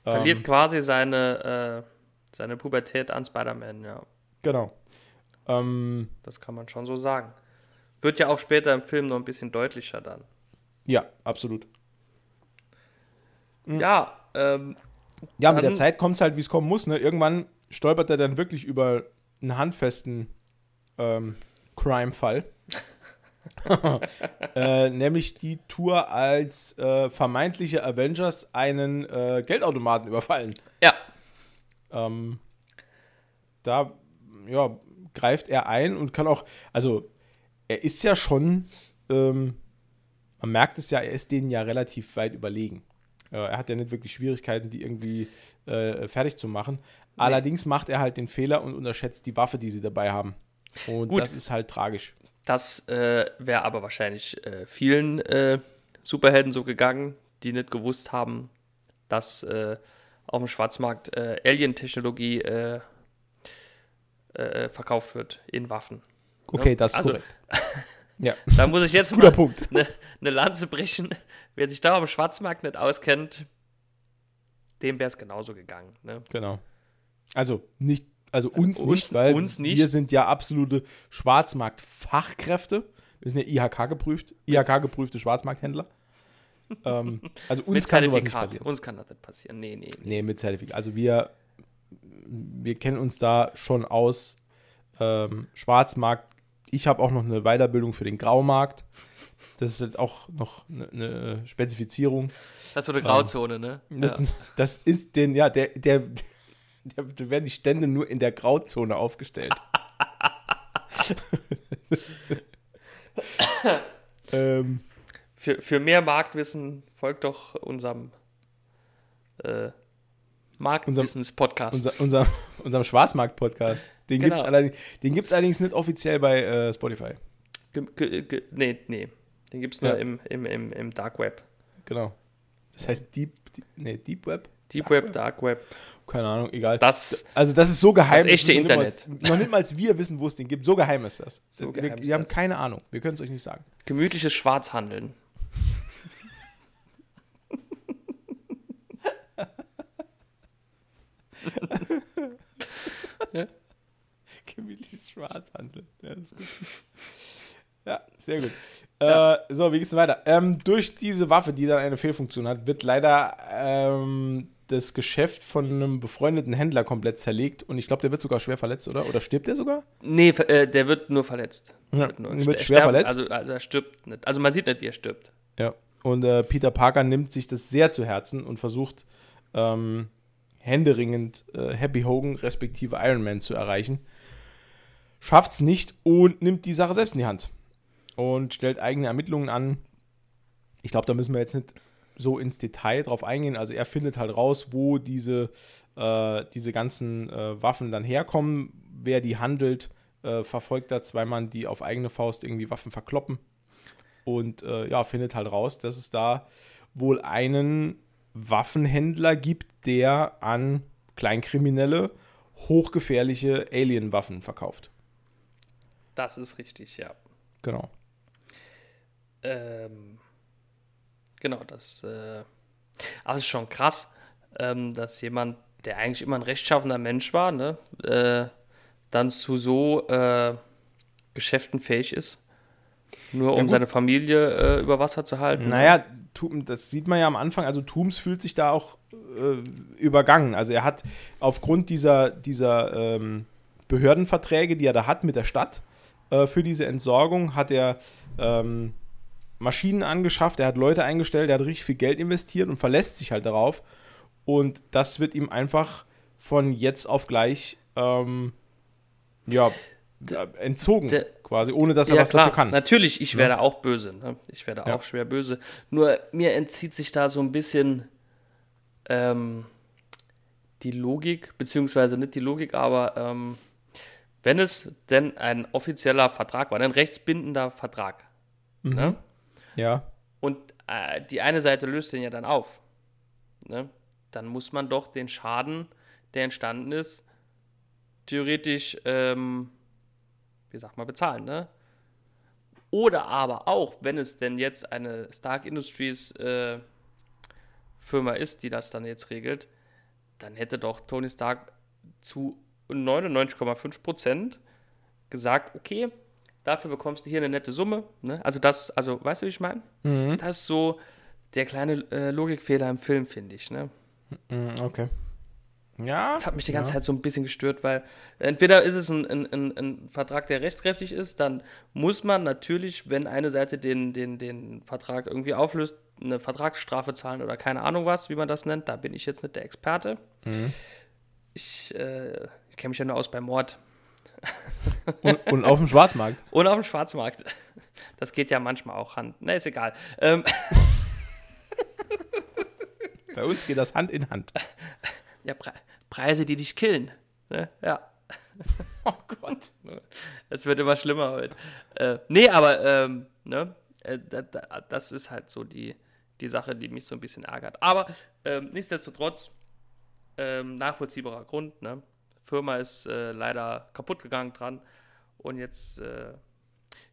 Verliert Ähm, quasi seine, äh, seine Pubertät an Spider-Man, ja. genau. Ähm, Das kann man schon so sagen. Wird ja auch später im Film noch ein bisschen deutlicher dann. ja, absolut. Hm. Ja, ähm, Ja, mit der Zeit kommt es halt, wie es kommen muss. Ne? Irgendwann stolpert er dann wirklich über einen handfesten ähm, Crime-Fall. äh, nämlich die Tour als äh, vermeintliche Avengers einen äh, Geldautomaten überfallen. ja, Ähm, da ja, greift er ein und kann auch, also er ist ja schon, ähm, man merkt es ja, er ist denen ja relativ weit überlegen. Äh, er hat ja nicht wirklich Schwierigkeiten, die irgendwie äh, fertig zu machen. Allerdings macht er halt den Fehler und unterschätzt die Waffe, die sie dabei haben. Und Gut. das ist halt tragisch. das äh, wäre aber wahrscheinlich äh, vielen äh, Superhelden so gegangen, die nicht gewusst haben, dass äh, auf dem Schwarzmarkt Alien-Technologie verkauft wird in Waffen. Okay, Ja, das ist also- korrekt. ja, Da muss ich jetzt mal eine ne Lanze brechen. Wer sich da dem Schwarzmarkt nicht auskennt, dem wäre es genauso gegangen. Ne? Genau. Also nicht, also uns, Uns- nicht, weil uns nicht. wir sind ja absolute Schwarzmarkt-Fachkräfte. Wir sind ja IHK geprüft, IHK geprüfte Schwarzmarkthändler. ähm, also uns kann sowas nicht passieren. Uns kann das nicht passieren. Nee, nee. Nee, mit Zertifikat. Also wir, wir kennen uns da schon aus. Ähm, Schwarzmarkt. Ich habe auch noch eine Weiterbildung für den Graumarkt. Das ist halt auch noch eine, eine Spezifizierung. Das ist so eine Grauzone, ne? Das, ja. das ist den, ja, der, der, der, da werden die Stände nur in der Grauzone aufgestellt. ähm, für, für mehr Marktwissen folgt doch unserem äh, Marktwissens-Podcast. unser, unser, unserem Schwarzmarkt-Podcast. Den Genau. gibt's allerdings, den gibt's allerdings nicht offiziell bei äh, Spotify. Ge- nee, nee. Den gibt es nur Ja. im, im, im, im Dark Web. Genau. Das heißt Deep, nee, Deep Web? Deep Web, Dark Web. Keine Ahnung, egal. Das, also das ist so geheim. Das echte ist Internet. Mal, noch nicht mal wir wissen, wo es den gibt. So geheim ist das. So wir geheim ist wir haben das. keine Ahnung. Wir können es euch nicht sagen. gemütliches Schwarzhandeln. Gemütliches Schwarzhandel. Ja, ist gut. ja sehr gut. Äh, so, wie geht's denn weiter? Ähm, durch diese Waffe, die dann eine Fehlfunktion hat, wird leider ähm, das Geschäft von einem befreundeten Händler komplett zerlegt und ich glaube, der wird sogar schwer verletzt, oder? Oder stirbt der sogar? Nee, äh, der wird nur verletzt. Ja, Wird, nur wird er schwer verletzt. Also, also er stirbt nicht. Also man sieht nicht, wie er stirbt. Ja. Und äh, Peter Parker nimmt sich das sehr zu Herzen und versucht ähm, händeringend äh, Happy Hogan respektive Iron Man zu erreichen. Schafft's nicht und nimmt die Sache selbst in die Hand und stellt eigene Ermittlungen an. Ich glaube, da müssen wir jetzt nicht so ins Detail drauf eingehen. Also er findet halt raus, wo diese, äh, diese ganzen äh, Waffen dann herkommen, wer die handelt, äh, verfolgt da zwei Mann, die auf eigene Faust irgendwie Waffen verkloppen und äh, ja, findet halt raus, dass es da wohl einen Waffenhändler gibt, der an Kleinkriminelle hochgefährliche Alien-Waffen verkauft. Das ist richtig, ja. Genau. Ähm, genau, das. Äh, aber es ist schon krass, ähm, dass jemand, der eigentlich immer ein rechtschaffener Mensch war, ne, äh, dann zu so äh, Geschäften fähig ist. Nur um gut. seine Familie äh, über Wasser zu halten. Naja, Tum- das sieht man ja am Anfang. Also Tooms fühlt sich da auch äh, übergangen. Also er hat aufgrund dieser, dieser ähm, Behördenverträge, die er da hat mit der Stadt äh, für diese Entsorgung, hat er ähm, Maschinen angeschafft, er hat Leute eingestellt, er hat richtig viel Geld investiert und verlässt sich halt darauf. Und das wird ihm einfach von jetzt auf gleich ähm, ja, entzogen, der- quasi, ohne dass er ja, was klar, dafür kann. natürlich, ich werde auch böse. Ne? Ich werde Ja. auch schwer böse. Nur mir entzieht sich da so ein bisschen ähm, die Logik, beziehungsweise nicht die Logik, aber ähm, wenn es denn ein offizieller Vertrag war, ein rechtsbindender Vertrag, Mhm. ne? Ja. und äh, die eine Seite löst den ja dann auf, ne? dann muss man doch den Schaden, der entstanden ist, theoretisch, ähm, wie sagt man, bezahlen. Ne? Oder aber auch, wenn es denn jetzt eine Stark Industries äh, Firma ist, die das dann jetzt regelt, dann hätte doch Tony Stark zu 99,5 Prozent gesagt, okay, dafür bekommst du hier eine nette Summe. Ne? Also das, also weißt du, wie ich meine? Mhm. Das ist so der kleine äh, Logikfehler im Film, finde ich. Ne? Mhm, Okay. Ja. Das hat mich die ganze ja. Zeit so ein bisschen gestört, weil entweder ist es ein, ein, ein, ein Vertrag, der rechtskräftig ist, dann muss man natürlich, wenn eine Seite den, den, den Vertrag irgendwie auflöst, eine Vertragsstrafe zahlen oder keine Ahnung was, wie man das nennt. Da bin ich jetzt nicht der Experte. Mhm. Ich, äh, ich kenne mich ja nur aus beim Mord Und, und auf dem Schwarzmarkt. und auf dem Schwarzmarkt. Das geht ja manchmal auch Hand. Na, ist egal. Ähm, Bei uns geht das Hand in Hand. ja, Preise, die dich killen. Ne? Ja. Oh Gott. Es wird immer schlimmer heute. Äh, nee, aber ähm, ne, äh, da, da, das ist halt so die, die Sache, die mich so ein bisschen ärgert. Aber ähm, nichtsdestotrotz, ähm, nachvollziehbarer Grund. Ne? Firma ist äh, leider kaputt gegangen dran und jetzt äh,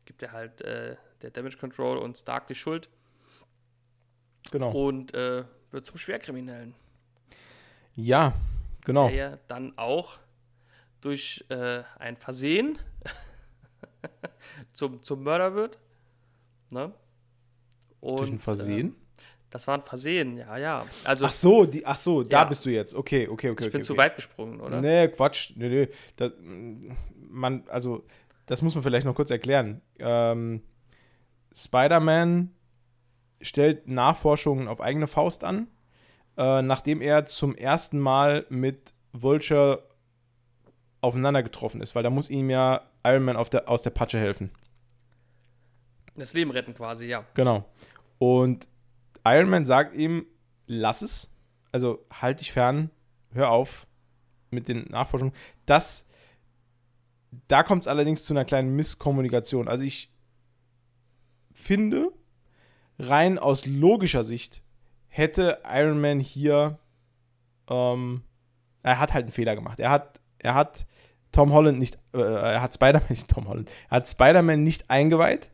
gibt er halt äh, der Damage Control und Stark die Schuld Genau. und äh, wird zum Schwerkriminellen. Ja, genau. der ja dann auch durch äh, ein Versehen zum, zum Mörder wird. Ne? Und, Durch ein Versehen? Äh, das war ein Versehen, ja, ja. Also, ach so, die, ach so, da bist du jetzt. Okay, okay, okay. Ich bin okay, zu weit gesprungen, oder? Nee, Quatsch. Nee, nee. Das, man, also, das muss man vielleicht noch kurz erklären. Ähm, Spider-Man stellt Nachforschungen auf eigene Faust an, äh, nachdem er zum ersten Mal mit Vulture aufeinander getroffen ist, weil da muss ihm ja Iron Man der, aus der Patsche helfen. Das Leben retten quasi, ja. Genau. Und Iron Man sagt ihm, lass es. Also halt dich fern, hör auf mit den Nachforschungen. Das, da kommt es allerdings zu einer kleinen Misskommunikation. Also ich finde, rein aus logischer Sicht hätte Iron Man hier, ähm, er hat halt einen Fehler gemacht. Er hat, er hat Tom Holland nicht, äh, er hat Spider-Man nicht Tom Holland, er hat Spider-Man nicht eingeweiht,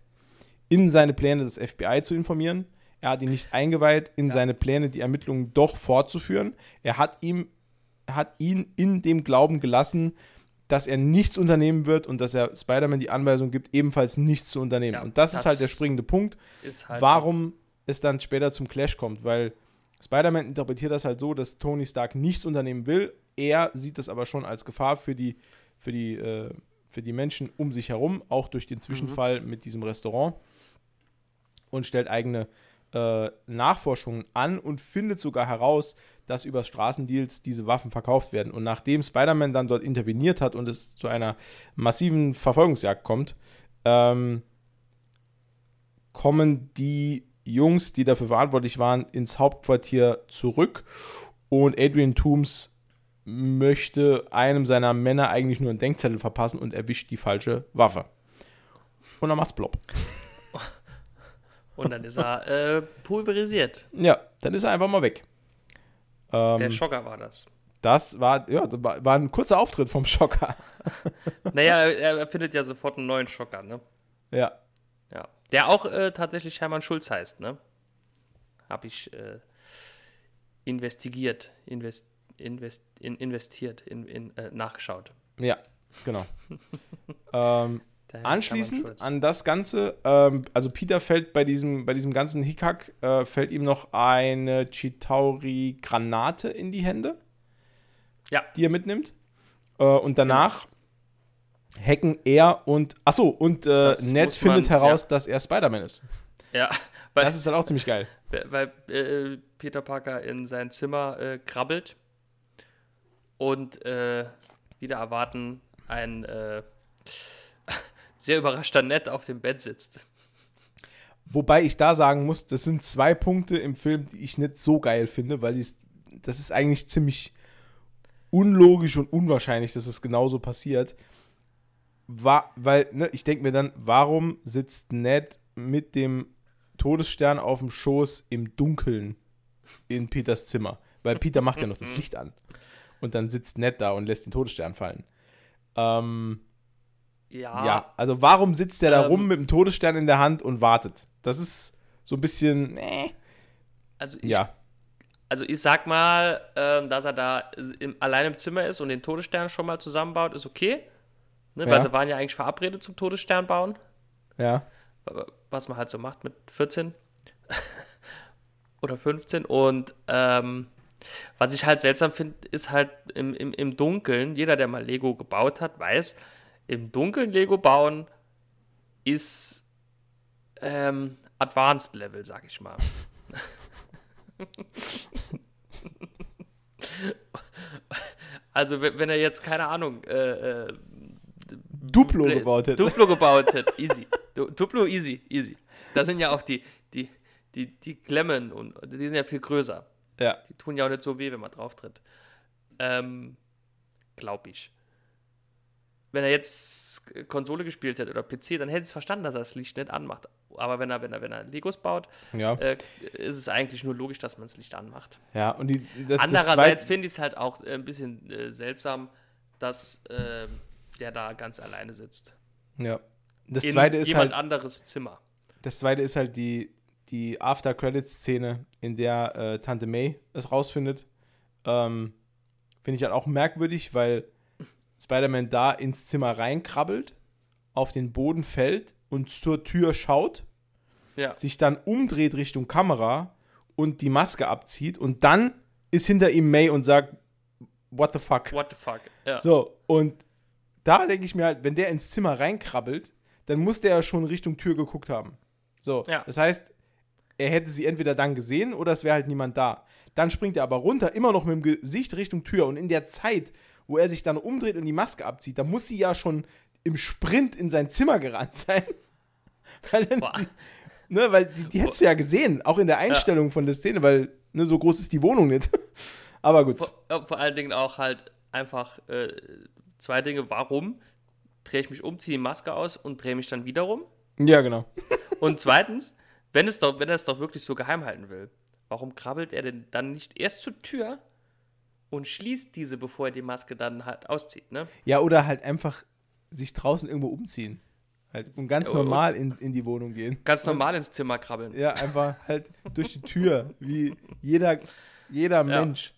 in seine Pläne des FBI zu informieren. Er hat ihn nicht eingeweiht, in ja. seine Pläne die Ermittlungen doch fortzuführen. Er hat ihm, er hat ihn in dem Glauben gelassen, dass er nichts unternehmen wird und dass er Spider-Man die Anweisung gibt, ebenfalls nichts zu unternehmen. Ja, und das, das, ist halt der springende Punkt, halt warum es dann später zum Clash kommt, weil Spider-Man interpretiert das halt so, dass Tony Stark nichts unternehmen will. Er sieht das aber schon als Gefahr für die, für die, äh, für die Menschen um sich herum, auch durch den Zwischenfall mhm. mit diesem Restaurant und stellt eigene äh, Nachforschungen an und findet sogar heraus, dass über Straßendeals diese Waffen verkauft werden. Und nachdem Spider-Man dann dort interveniert hat und es zu einer massiven Verfolgungsjagd kommt, ähm, kommen die Jungs, die dafür verantwortlich waren, ins Hauptquartier zurück und Adrian Toomes möchte einem seiner Männer eigentlich nur einen Denkzettel verpassen und erwischt die falsche Waffe. Und dann macht's plopp. Und dann ist er äh, pulverisiert. Ja, dann ist er einfach mal weg. Ähm, Der Schocker war das. Das war, ja, war, ein kurzer Auftritt vom Schocker. naja, er findet ja sofort einen neuen Schocker, ne? Ja. Der auch äh, tatsächlich Hermann Schulz heißt, ne? Hab ich äh, investigiert, invest, invest, in, investiert, in, in, äh, nachgeschaut. Ja, genau. ähm, Anschließend an das Ganze, ähm, also Peter fällt bei diesem, bei diesem ganzen Hickhack, äh, fällt ihm noch eine Chitauri-Granate in die Hände. Ja. Die er mitnimmt. Äh, und danach. Hacken er und, achso, und äh, Ned findet man, heraus, ja. dass er Spider-Man ist. Ja. Weil, das ist dann auch ziemlich geil. Weil äh, Peter Parker in sein Zimmer äh, krabbelt und äh, wieder erwarten ein sehr überraschter Ned auf dem Bett sitzt. Wobei ich da sagen muss, das sind zwei Punkte im Film, die ich nicht so geil finde, weil dies, das ist eigentlich ziemlich unlogisch und unwahrscheinlich, dass es genauso passiert. War, weil, ne, ich denke mir dann, warum sitzt Ned mit dem Todesstern auf dem Schoß im Dunkeln in Peters Zimmer? Weil Peter macht ja noch das Licht an. Und dann sitzt Ned da und lässt den Todesstern fallen. Ähm, ja. Ja, also warum sitzt der ähm, da rum mit dem Todesstern in der Hand und wartet? Das ist so ein bisschen. Äh. Also ich, ja. Also ich sag mal, ähm, dass er da im, allein im Zimmer ist und den Todesstern schon mal zusammenbaut, ist okay. Ne, ja. Weil sie waren ja eigentlich verabredet zum Todesstern bauen. Ja. Was man halt so macht mit 14 oder 15. Und ähm, was ich halt seltsam finde, ist halt im, im, im Dunkeln, jeder, der mal Lego gebaut hat, weiß, im Dunkeln Lego bauen ist ähm, Advanced Level, sag ich mal. also, wenn er jetzt, keine Ahnung, äh, äh, Duplo gebaut hätte. Duplo gebaut hätte, easy. Du, Duplo easy, easy. Da sind ja auch die, die, die, die Klemmen und die sind ja viel größer. Ja. Die tun ja auch nicht so weh, wenn man drauf tritt. Ähm, glaub ich wenn er jetzt Konsole gespielt hätte oder PC, dann hätte ich es verstanden, dass er das Licht nicht anmacht. Aber wenn er, wenn er, wenn er Legos baut, ja. äh, ist es eigentlich nur logisch, dass man das Licht anmacht. Ja, und die, das, Andererseits finde ich es halt auch ein bisschen äh, seltsam, dass äh, der da ganz alleine sitzt. Ja. Das In zweite ist jemand halt, anderes Zimmer. Das zweite ist halt die, die After-Credits-Szene, in der äh, Tante May es rausfindet. Ähm, finde ich halt auch merkwürdig, weil Spider-Man da ins Zimmer reinkrabbelt, auf den Boden fällt und zur Tür schaut Ja. sich dann umdreht Richtung Kamera und die Maske abzieht und dann ist hinter ihm May und sagt, what the fuck? What the fuck? Ja. So, und da denke ich mir halt, wenn der ins Zimmer reinkrabbelt, dann muss der ja schon Richtung Tür geguckt haben. So, Ja. das heißt, er hätte sie entweder dann gesehen oder es wäre halt niemand da. Dann springt er aber runter, immer noch mit dem Gesicht Richtung Tür und in der Zeit, wo er sich dann umdreht und die Maske abzieht, da muss sie ja schon im Sprint in sein Zimmer gerannt sein. weil dann die, ne, weil die, die hättest du ja gesehen, auch in der Einstellung von der Szene, weil ne, so groß ist die Wohnung nicht. aber gut. Vor, vor allen Dingen auch halt einfach äh, zwei Dinge. Warum drehe ich mich um, ziehe die Maske aus und drehe mich dann wieder rum? Ja, genau. Und zweitens, wenn, es doch, wenn er es doch wirklich so geheim halten will, warum krabbelt er denn dann nicht erst zur Tür und schließt diese, bevor er die Maske dann halt auszieht, ne? Ja, oder halt einfach sich draußen irgendwo umziehen. Halt, und ganz Ja, und- normal in, in die Wohnung gehen. Ganz normal ins Zimmer krabbeln. Ja, einfach halt durch die Tür, wie jeder, jeder Mensch.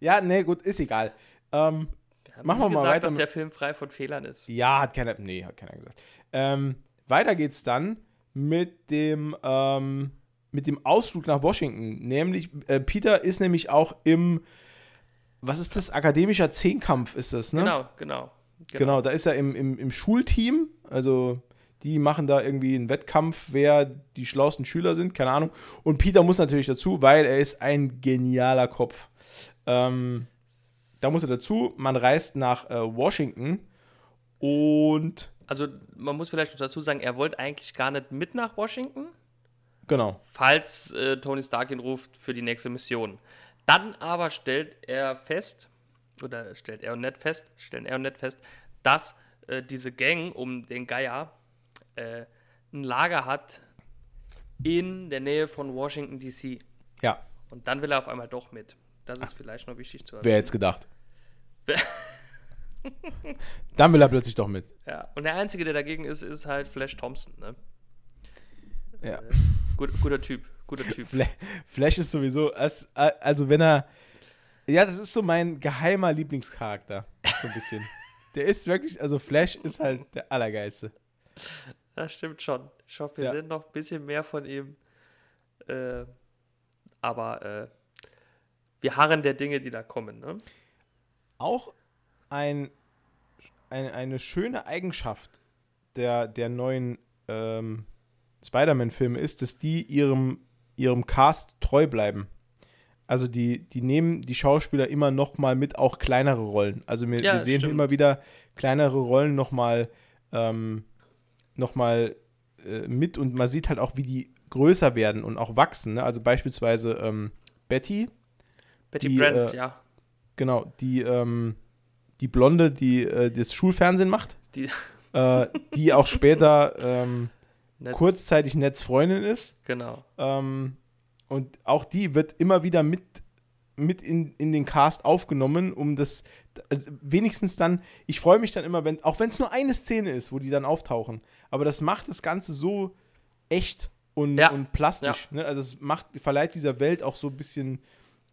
Ja, nee, gut, ist egal. Ähm, haben Machen wir mal gesagt, weiter dass der Film frei von Fehlern ist. ja, hat keiner, nee, hat keiner gesagt. Ähm, weiter geht's dann mit dem, ähm, mit dem Ausflug nach Washington. Nämlich, äh, Peter ist nämlich auch im, was ist das, akademischer Zehnkampf ist das, ne? Genau, genau. Genau, da ist er im, im, im Schulteam. Also die machen da irgendwie einen Wettkampf, wer die schlauesten Schüler sind, keine Ahnung. Und Peter muss natürlich dazu, weil er ist ein genialer Kopf. Ähm, da muss er dazu. Man reist nach äh, Washington und Also man muss vielleicht noch dazu sagen, er wollte eigentlich gar nicht mit nach Washington, genau. falls äh, Tony Stark ihn ruft für die nächste Mission. Dann aber stellt er fest, oder stellt er und Ned fest, stellen er und Ned fest, dass äh, diese Gang um den Geier äh, ein Lager hat in der Nähe von Washington DC. Ja, Und dann will er auf einmal doch mit. Das ist vielleicht noch wichtig zu wer erwähnen. jetzt gedacht. Dann will er plötzlich doch mit. Ja. Und der Einzige, der dagegen ist, ist halt Flash Thompson. Ne? Ja. Gut, guter Typ, guter Typ. Fla- Flash ist sowieso, als- also wenn er, ja, das ist so mein geheimer Lieblingscharakter, so ein bisschen. der ist wirklich, also Flash ist halt der Allergeilste. Das stimmt schon. Ich hoffe, wir Ja. sehen noch ein bisschen mehr von ihm. Äh, aber äh, wir harren der Dinge, die da kommen. Ne? Auch ein, ein, eine schöne Eigenschaft der, der neuen ähm, Spider-Man-Filme ist, dass die ihrem, ihrem Cast treu bleiben. Also die, die nehmen die Schauspieler immer noch mal mit auch kleinere Rollen. Also wir, Ja, wir sehen stimmt. immer wieder kleinere Rollen noch mal, ähm, noch mal äh, mit und man sieht halt auch, wie die größer werden und auch wachsen. Ne? Also beispielsweise ähm, Betty, Betty Die, Brant, äh, ja. genau, die, ähm, die Blonde, die äh, das Schulfernsehen macht, Die, äh, die auch später ähm, Netz- kurzzeitig Netz Freundin ist. Genau. Ähm, und auch die wird immer wieder mit, mit in, in den Cast aufgenommen, um das also wenigstens dann, ich freue mich dann immer, wenn, auch wenn es nur eine Szene ist, wo die dann auftauchen, aber das macht das Ganze so echt und, Ja. und plastisch. Ne? Also es macht, verleiht dieser Welt auch so ein bisschen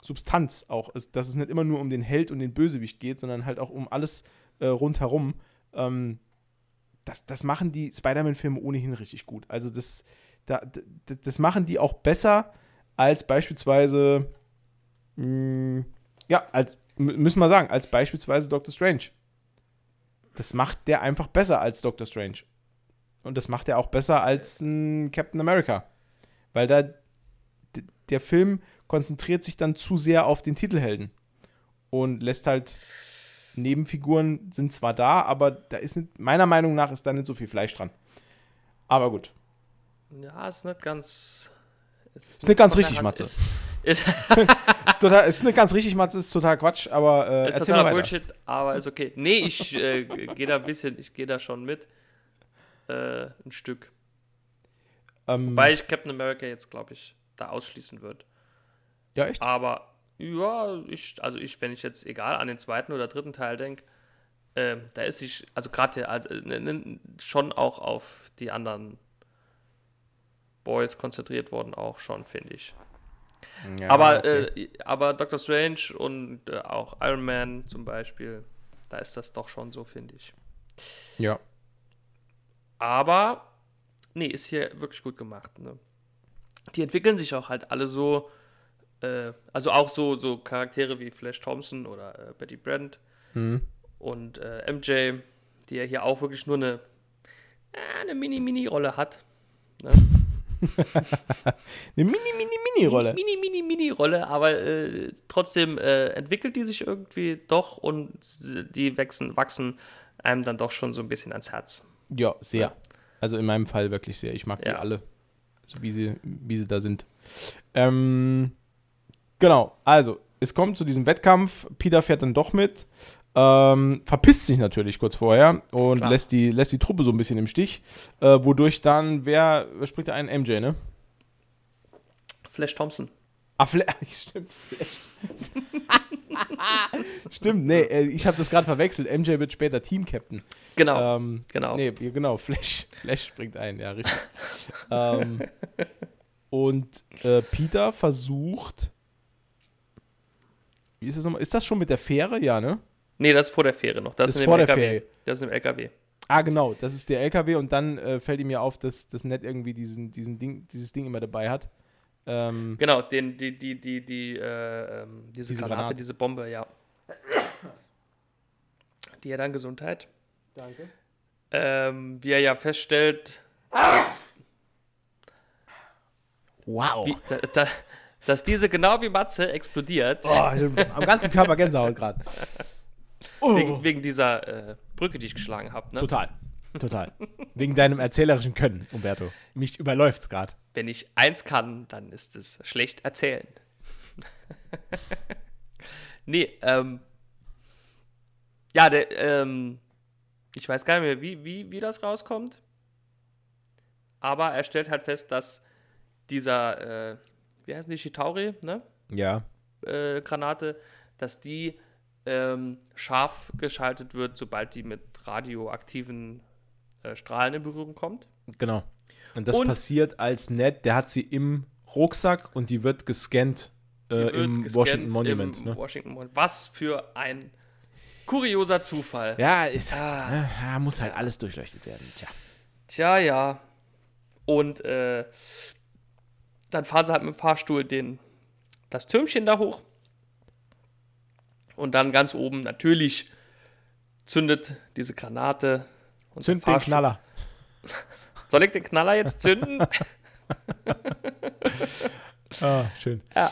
Substanz auch, es, dass es nicht immer nur um den Held und den Bösewicht geht, sondern halt auch um alles äh, rundherum. Ähm, das, das machen die Spider-Man-Filme ohnehin richtig gut. Also das, da, d- das machen die auch besser als beispielsweise, mh, ja, als, müssen wir sagen, als beispielsweise Doctor Strange. Das macht der einfach besser als Doctor Strange. Und das macht er auch besser als ein Captain America. Weil da der Film konzentriert sich dann zu sehr auf den Titelhelden. Und lässt halt Nebenfiguren sind zwar da, aber da ist nicht, meiner Meinung nach ist da nicht so viel Fleisch dran. Aber gut. Ja, ist nicht ganz. Ist, nicht ganz richtig, Hand- Matze. Ist, ist, Ist, total, ist nicht ganz richtig, Matze, ist total Quatsch, aber äh, ist weiter. Bullshit, aber ist okay. Nee, ich äh, gehe da ein bisschen, ich gehe da schon mit. Äh, ein Stück. Ähm, Wobei ich Captain America jetzt, glaube ich, da ausschließen würde. ja, echt? Aber ja, ich, also ich, wenn ich jetzt egal an den zweiten oder dritten Teil denke, ähm, da ist sich, also gerade also, ne, ne, schon auch auf die anderen Boys konzentriert worden, auch schon, finde ich. Ja, aber, okay. äh, aber Doctor Strange und äh, auch Iron Man zum Beispiel, da ist das doch schon so, finde ich. ja. Aber nee, ist hier wirklich gut gemacht. Ne? Die entwickeln sich auch halt alle so, äh, also auch so, so Charaktere wie Flash Thompson oder äh, Betty Brant Hm. und äh, MJ, die ja hier auch wirklich nur eine, äh, eine Mini-Mini-Rolle hat. Ne? Eine mini, mini, mini-Rolle. Mini, mini, mini Rolle, aber äh, trotzdem äh, entwickelt die sich irgendwie doch und die wachsen, wachsen einem dann doch schon so ein bisschen ans Herz. Ja, sehr. Also in meinem Fall wirklich sehr. Ich mag die Ja. alle. So wie sie, wie sie da sind. Ähm, genau, also, es kommt zu diesem Wettkampf. Peter fährt dann doch mit. Ähm, verpisst sich natürlich kurz vorher und Klar. lässt die, lässt die Truppe so ein bisschen im Stich. Äh, wodurch dann, wer, wer spricht da ein? MJ, ne? Flash Thompson. Ah, Fle stimmt, Flash. stimmt, nee, äh, ich habe das gerade verwechselt. MJ wird später Team-Captain. Genau. Ähm, genau. Nee, genau, Flash. Flash springt ein, ja, richtig. ähm, und äh, Peter versucht. Wie ist das nochmal? Ist das schon mit der Fähre? Ja, ne? Nee, das ist vor der Fähre noch. Das, Das ist vor der LKW. Fähre. Das ist im LKW. Ah, genau, das ist der LKW und dann äh, fällt ihm ja auf, dass das Ned irgendwie diesen, diesen Ding, dieses Ding immer dabei hat. Ähm, Genau, den, die, die, die, die, äh, ähm, diese, Diese Granate, Granate. diese Bombe, ja. Die ja dann Gesundheit. Danke. Ähm, wie er ja feststellt, dass, Wow. wie, da, da, dass diese genau wie Matze explodiert. Oh, am ganzen Körper Gänsehaut gerade. Oh. Wegen, wegen dieser äh, Brücke, die ich geschlagen habe. Ne? Total. Total. Wegen deinem erzählerischen Können, Umberto. Mich überläuft's gerade. Wenn ich eins kann, dann ist es schlecht erzählen. nee, ähm. Ja, der, ähm. Ich weiß gar nicht mehr, wie, wie, wie das rauskommt. Aber er stellt halt fest, dass dieser, äh, wie heißen die, Shitauri, ne? Ja. Äh, Granate, dass die ähm, scharf geschaltet wird, sobald die mit radioaktiven äh, Strahlen in Berührung kommt. Genau. Und das Und- passiert als Ned, der hat sie im Rucksack und die wird gescannt äh, Die wird im gescannt Washington Monument. Im ne? Washington Monument. Was für ein kurioser Zufall. Ja, ist halt Ah. Ne? Ja, muss halt alles durchleuchtet werden. Tja. Tja, ja. Und äh, dann fahren sie halt mit dem Fahrstuhl den, das Türmchen da hoch. Und dann ganz oben natürlich zündet diese Granate. Und Zünd den Knaller. Soll ich den Knaller jetzt zünden? Ah, schön. Ja.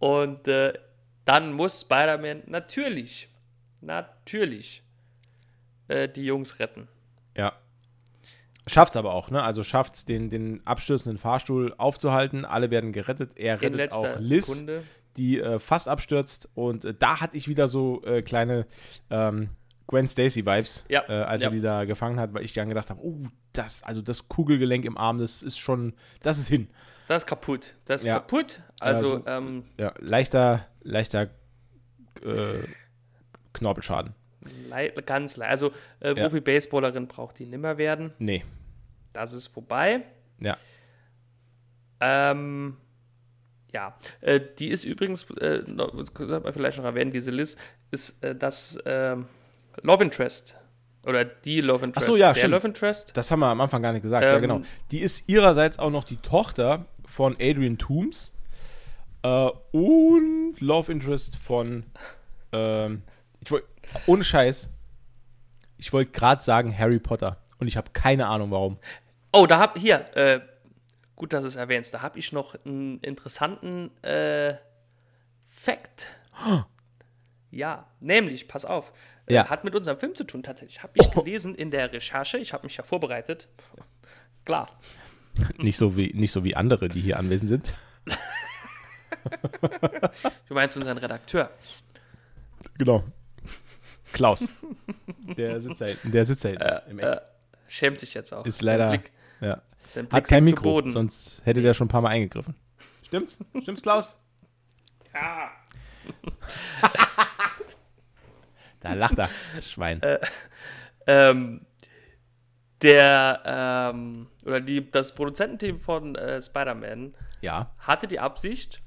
Und äh, dann muss Spider-Man natürlich, natürlich äh, die Jungs retten. Ja. Schafft's aber auch, ne? Also schafft's, den, den abstürzenden Fahrstuhl aufzuhalten. Alle werden gerettet. Er In rettet auch Liz, Sekunde. die äh, fast abstürzt. Und äh, da hatte ich wieder so äh, kleine ähm, Gwen Stacy-Vibes, Ja, äh, als ja. er die da gefangen hat, weil ich dann gedacht habe, oh, das, also das Kugelgelenk im Arm, das ist schon, das ist hin. Das ist kaputt. Das ist Ja. kaputt. Also, Also- ähm, Ja, leichter, leichter äh, Knorpelschaden. lei- ganz leid. Also, äh. Profi-Baseballerin braucht die nimmer werden. Nee. Das ist vorbei. Ja. Ähm, ja, äh, die ist übrigens, äh, sollte man vielleicht noch erwähnen, diese Liz ist äh, das ähm, Love Interest. Oder die Love Interest. so, ja, Der stimmt. Love Interest. Das haben wir am Anfang gar nicht gesagt. ja, Ähm, genau. Die ist ihrerseits auch noch die Tochter von Adrian Toomes äh, und Love Interest von, ähm, ich wollte, ohne Scheiß, ich wollte gerade sagen Harry Potter und ich habe keine Ahnung warum. Oh, da hab hier, äh, gut, dass du es erwähnst, da habe ich noch einen interessanten äh, Fact. Ja, nämlich, pass auf, Ja. hat mit unserem Film zu tun tatsächlich. Habe ich gelesen in der Recherche, ich habe mich ja vorbereitet. Klar. Nicht so wie, nicht so wie andere, die hier anwesend sind. Du meinst unseren Redakteur. Genau. Klaus. Der sitzt da hinten. Der sitzt da hinten im Eck. Äh, schämt sich jetzt auch. Ist Sein leider. Blick, Ja. Hat kein Mikro, Boden. sonst hätte der schon ein paar Mal eingegriffen. Stimmt's? Stimmt's, Klaus? Ja. Da lacht er, Schwein. ähm, der, ähm, oder die, das Produzententeam von äh, Spider-Man ja. hatte die Absicht,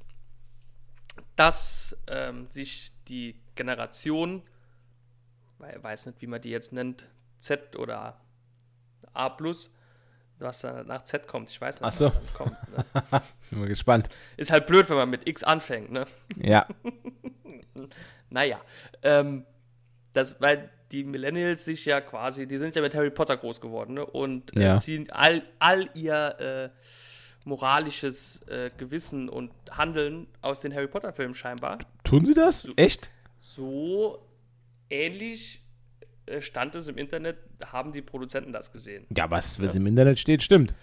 dass ähm, sich die Generation, ich weiß nicht, wie man die jetzt nennt, Z oder A+, was dann nach Z kommt. Ich weiß nicht, Ach so. was dann kommt. Ne? Bin mal gespannt. Ist halt blöd, wenn man mit X anfängt, ne? Ja. Naja, ähm, das, weil die Millennials sich ja quasi, die sind ja mit Harry Potter groß geworden, ne? Und äh, Ja. ziehen all, all ihr äh, moralisches äh, Gewissen und Handeln aus den Harry Potter-Filmen scheinbar. Tun sie das? Echt? So ähnlich äh, stand es im Internet, haben die Produzenten das gesehen. Ja, was, was im Internet steht, stimmt.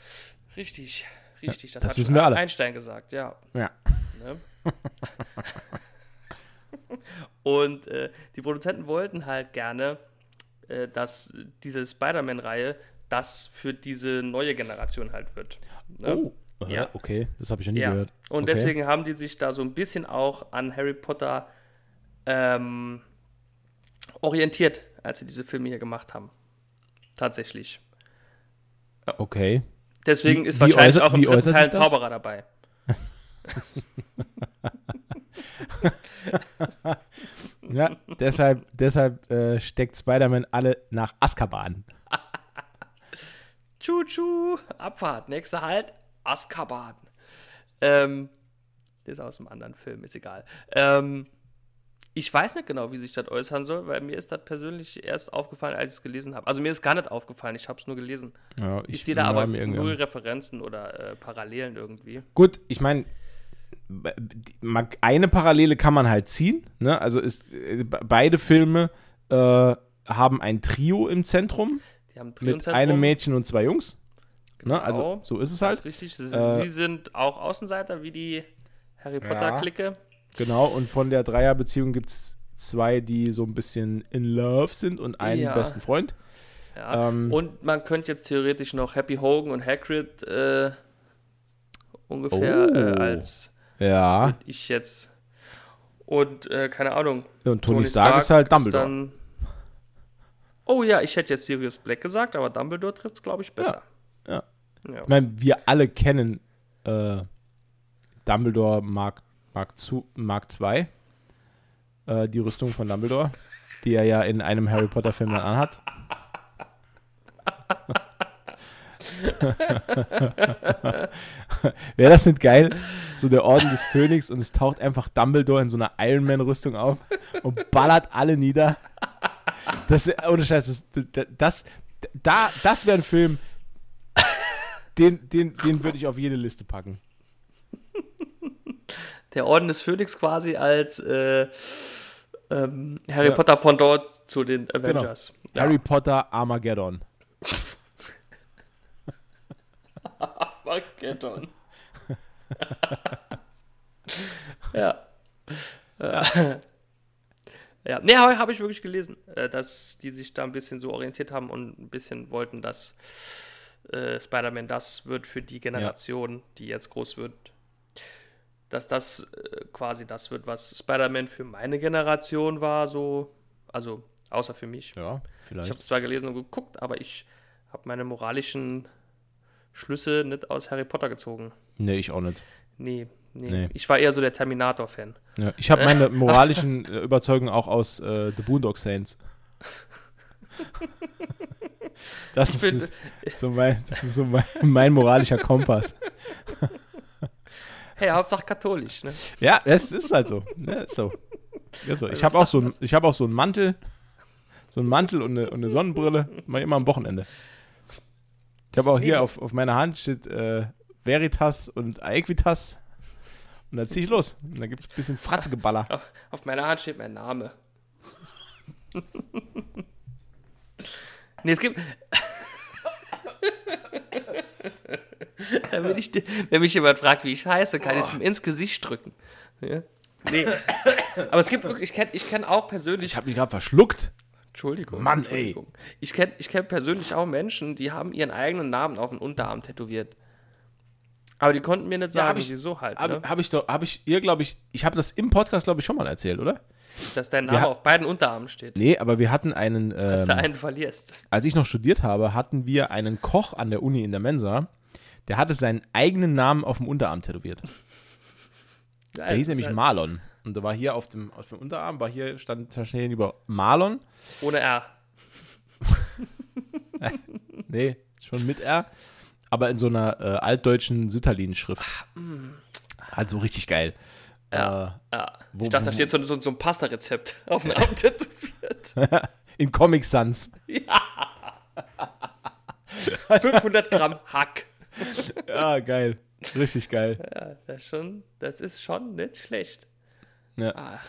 Richtig, richtig. Das, das hat wissen wir alle. Einstein gesagt, ja. Ja. Ne? Und äh, die Produzenten wollten halt gerne, äh, dass diese Spider-Man-Reihe das für diese neue Generation halt wird. Ne? Oh. Ja. Ja. Okay, das habe ich noch nie Ja. gehört. Und okay. deswegen haben die sich da so ein bisschen auch an Harry Potter ähm, orientiert, als sie diese Filme hier gemacht haben. Tatsächlich. Okay. Deswegen Wie- ist wahrscheinlich äußert- auch im dritten Teil ein? Zauberer dabei. Ja, deshalb, deshalb äh, steckt Spider-Man alle nach Azkaban. Tschu-tschu, Abfahrt. Nächster Halt, Azkaban. Ähm, ist aus einem anderen Film, ist egal. Ähm, ich weiß nicht genau, wie sich das äußern soll, weil mir ist das persönlich erst aufgefallen, als ich es gelesen habe. Also mir ist gar nicht aufgefallen, ich habe es nur gelesen. Ja, Ich, sehe da aber null Referenzen oder äh, Parallelen irgendwie. Gut, ich meine, eine Parallele kann man halt ziehen. Ne? Also ist, be- beide Filme äh, haben ein Trio im Zentrum Die haben ein mit Triozentrum. einem Mädchen und zwei Jungs. Ne? Also Genau. so ist es Das halt. ist richtig. Sie, Äh, sie sind auch Außenseiter wie die Harry Potter-Clique. Genau, und von der Dreierbeziehung gibt es zwei, die so ein bisschen in love sind und einen Ja. besten Freund. Ja. Ähm, und man könnte jetzt theoretisch noch Happy Hogan und Hagrid äh, ungefähr Oh. äh, als Ja, ich jetzt. Und äh, keine Ahnung. und Tony, Stark, ist halt Dumbledore. dann- oh ja, ich hätte jetzt Sirius Black gesagt, aber Dumbledore trifft es, glaube ich, besser. ja. Ja. Ich meine, wir alle kennen äh, Dumbledore Mark, Mark, zu, Mark II, äh, die Rüstung von Dumbledore, die er ja in einem Harry Potter-Film dann anhat. Wäre das nicht geil? So der Orden des Phönix und es taucht einfach Dumbledore in so einer Iron Man-Rüstung auf und ballert alle nieder. Das, ohne Scheiß, das, das, da, das wäre ein Film, den, den, den würde ich auf jede Liste packen. Der Orden des Phönix quasi als äh, ähm, Harry Ja. Genau. Potter Pendant zu den Avengers. Ja. Harry Potter Armageddon. Armageddon. ja. Ja. Ja, nee, habe hab ich wirklich gelesen, äh, dass die sich da ein bisschen so orientiert haben und ein bisschen wollten, dass äh, Spider-Man das wird für die Generation, die jetzt groß wird. Dass das äh, quasi das wird, was Spider-Man für meine Generation war, so, also außer für mich. Ja, Ich vielleicht. habe es zwar gelesen und geguckt, aber ich habe meine moralischen Schlüsse nicht aus Harry Potter gezogen. Nee, ich auch nicht. Nee, nee. Nee. Ich war eher so der Terminator-Fan. Ja, ich habe meine moralischen äh, Überzeugungen auch aus äh, The Boondock Saints. Das ist, ist so, mein, das ist so mein, mein moralischer Kompass. Hey, Hauptsache katholisch, ne? Ja, es ist halt so. Ne, ist so. Ist so. Ich Also habe auch, so ich hab auch so einen Mantel, so einen Mantel und eine, und eine Sonnenbrille, mal immer am Wochenende. Ich habe auch hier auf, auf meiner Hand steht äh, Veritas und Aequitas. Und dann ziehe ich los. Und dann gibt es ein bisschen Fratzegeballer. Auf, auf meiner Hand steht mein Name. nee, es gibt. wenn, ich, wenn mich jemand fragt, wie ich heiße, kann ich es ihm ins Gesicht drücken. Ja? Nee. Aber es gibt wirklich, ich kenne ich kenn auch persönlich. Ich habe mich gerade verschluckt. Entschuldigung. Mann, ey. Entschuldigung. Ich kenne ich kenn persönlich auch Menschen, die haben ihren eigenen Namen auf den Unterarm tätowiert. Aber die konnten mir nicht Ja, sagen, ich- wieso halt. Habe Ne? hab ich doch, habe ich ihr, glaube ich, ich habe das im Podcast, glaube ich, schon mal erzählt, oder? Dass dein Name ha- auf beiden Unterarmen steht. Nee, aber wir hatten einen, Dass du ähm, einen verlierst. als ich noch studiert habe, hatten wir einen Koch an der Uni in der Mensa, der hatte seinen eigenen Namen auf dem Unterarm tätowiert. Der hieß nämlich Marlon. Und da war hier auf dem, auf dem Unterarm, war hier, stand da stehen über Marlon. Ohne R. Nee, schon mit R. aber in so einer äh, altdeutschen Sütterlin-Schrift. Halt so richtig geil. Ja. Äh, ja. wo- ich dachte, da steht so, so, so ein Pasta-Rezept auf dem Arm tätowiert. in Comic Sans. 500 Gramm Hack. Ja, geil. Richtig geil. Ja, das, schon, das ist schon nicht schlecht. Ja.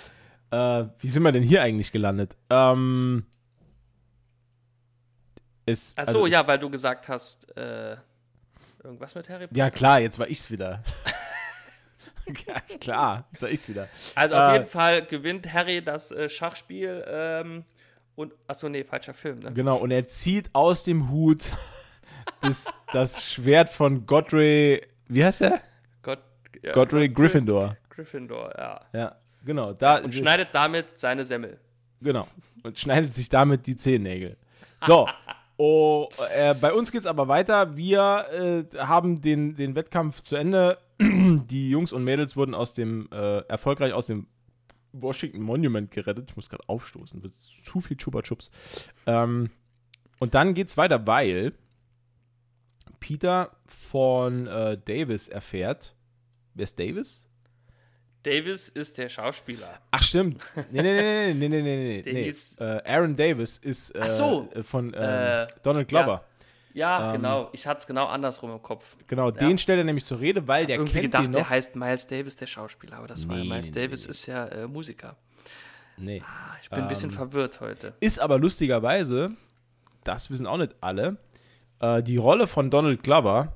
Äh, wie sind wir denn hier eigentlich gelandet? Ähm, ist, Ach so, also ist- ja, weil du gesagt hast, äh, irgendwas mit Harry Potter. Ja, klar, jetzt war ich's wieder. ja, klar, jetzt war ich's wieder. Also auf Äh, jeden Fall gewinnt Harry das äh, Schachspiel ähm, und, achso, nee, falscher Film, ne? Genau, und er zieht aus dem Hut das, das Schwert von Godric, wie heißt er? Gott, ja, Godric Gryffindor. Gryffindor, ja. Ja, genau. Da, Und schneidet damit seine Semmel. Genau. Und schneidet sich damit die Zehennägel. So. Oh, äh, bei uns geht's aber weiter. Wir äh, haben den, den Wettkampf zu Ende. Die Jungs und Mädels wurden aus dem äh, erfolgreich aus dem Washington Monument gerettet. Ich muss gerade aufstoßen, wird zu viel Chupa Chups. Ähm, und dann geht's weiter, weil Peter von äh, Davis erfährt. Wer ist Davis? Davis ist der Schauspieler. Ach stimmt. Nee, nee, nee, nee, nee, nee, nee, Der nee. Äh, Aaron Davis ist äh, so. äh, von ähm, Äh, Donald Glover. Ja, Ähm, genau. Ich hatte es genau andersrum im Kopf. Genau, den stellt er nämlich zur Rede, weil der Irgendwie kennt gedacht, der noch. heißt Miles Davis, der Schauspieler, aber das war Nee, Miles nee, Davis nee. ist ja äh, Musiker. nee. Ah, Ich bin ein bisschen Ähm, verwirrt heute. Ist aber lustigerweise, das wissen auch nicht alle, äh, die Rolle von Donald Glover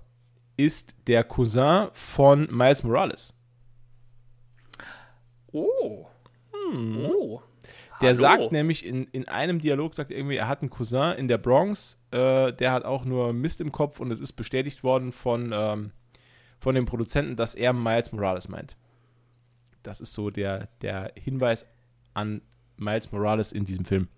ist der Cousin von Miles Morales. Oh. Oh. Der Hallo. sagt nämlich in, in einem Dialog, sagt er irgendwie, er hat einen Cousin in der Bronx, äh, der hat auch nur Mist im Kopf und es ist bestätigt worden von, ähm, von dem Produzenten, dass er Miles Morales meint. Das ist so der, der Hinweis an Miles Morales in diesem Film.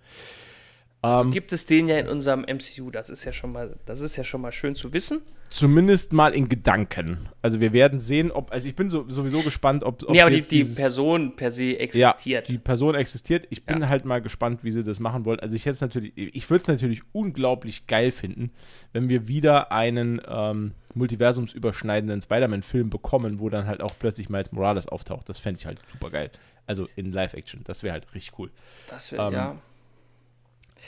Ähm, Gibt es den ja in unserem MCU, das ist ja schon mal, das ist ja schon mal schön zu wissen. zumindest mal in Gedanken. Also wir werden sehen, ob, also ich bin so, sowieso gespannt, ob, ob Nee, aber die, jetzt die dieses- Person per se Ja, existiert. die Person existiert. Ich bin Ja. halt mal gespannt, wie sie das machen wollen. Also ich hätte natürlich, ich würde es natürlich unglaublich geil finden, wenn wir wieder einen ähm, multiversumsüberschneidenden Spider-Man-Film bekommen, wo dann halt auch plötzlich Miles Morales auftaucht. Das fände ich halt super geil. Also in Live-Action. Das wäre halt richtig cool. das wäre, ähm, ja.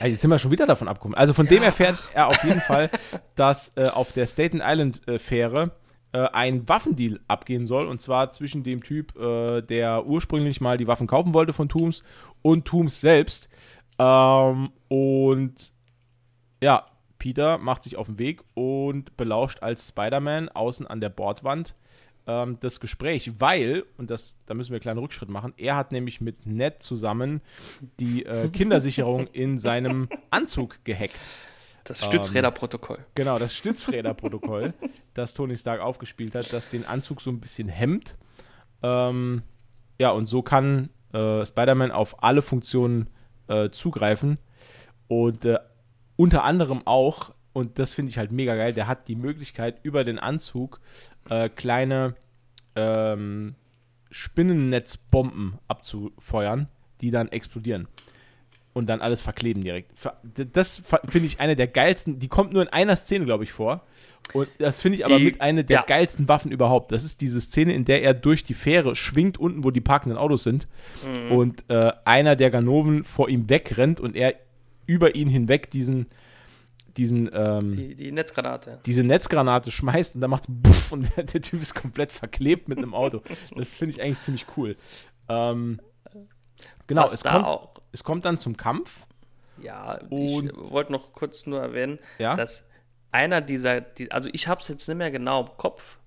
Also jetzt sind wir schon wieder davon abgekommen. Also von dem Ja, erfährt er auf jeden Fall, dass äh, auf der Staten Island äh, Fähre äh, ein Waffendeal abgehen soll. Und zwar zwischen dem Typ, äh, der ursprünglich mal die Waffen kaufen wollte von Tooms und Tooms selbst. Ähm, und ja, Peter macht sich auf den Weg und belauscht als Spider-Man außen an der Bordwand ähm, das Gespräch, weil, und das, da müssen wir einen kleinen Rückschritt machen, er hat nämlich mit Ned zusammen die äh, Kindersicherung in seinem Anzug gehackt. Das ähm, Stützräderprotokoll. Genau, das Stützräderprotokoll, das Tony Stark aufgespielt hat, das den Anzug so ein bisschen hemmt. Ähm, ja, und so kann äh, Spider-Man auf alle Funktionen äh, zugreifen. Und äh, unter anderem auch, und das finde ich halt mega geil, der hat die Möglichkeit, über den Anzug äh, kleine ähm, Spinnennetzbomben abzufeuern, die dann explodieren und dann alles verkleben direkt. Das finde ich eine der geilsten, die kommt nur in einer Szene, glaube ich, vor. Und das finde ich aber Die- mit einer der ja. geilsten Waffen überhaupt. Das ist diese Szene, in der er durch die Fähre schwingt, unten, wo die parkenden Autos sind. Mhm. Und äh, einer der Ganoven vor ihm wegrennt und er über ihn hinweg diesen, diesen, ähm, Die, die Netzgranate. diese Netzgranate schmeißt und dann macht's buff und der, der Typ ist komplett verklebt mit einem Auto. Das finde ich eigentlich ziemlich cool. Ähm, genau, Was es kommt, auch. es kommt dann zum Kampf. Ja, Und- ich wollte noch kurz nur erwähnen, Ja? dass einer dieser, die, also ich habe es jetzt nicht mehr genau im Kopf,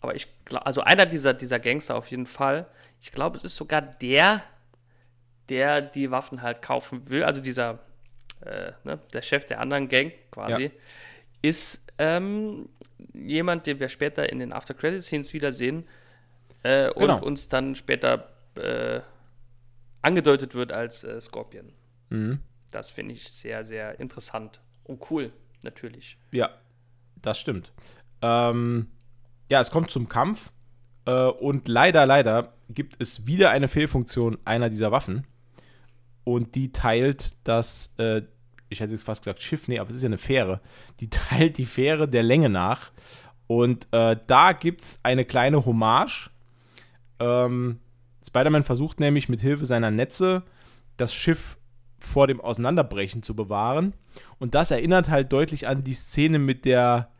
aber ich glaube, also einer dieser, dieser Gangster auf jeden Fall, ich glaube, es ist sogar der, der die Waffen halt kaufen will, also dieser, äh, ne, der Chef der anderen Gang quasi, Ja. ist ähm, jemand, den wir später in den After-Credit-Scenes wiedersehen äh, und Genau. uns dann später äh, angedeutet wird als äh, Scorpion. Mhm. Das finde ich sehr, sehr interessant und cool, natürlich. Ja, das stimmt. Ähm, ja, es kommt zum Kampf äh, und leider, leider gibt es wieder eine Fehlfunktion einer dieser Waffen und die teilt das äh, ich hätte jetzt fast gesagt Schiff, nee, aber es ist ja eine Fähre. Die teilt die Fähre der Länge nach. Und äh, da gibt es eine kleine Hommage. Ähm, Spider-Man versucht nämlich mit Hilfe seiner Netze das Schiff vor dem Auseinanderbrechen zu bewahren. Und das erinnert halt deutlich an die Szene mit der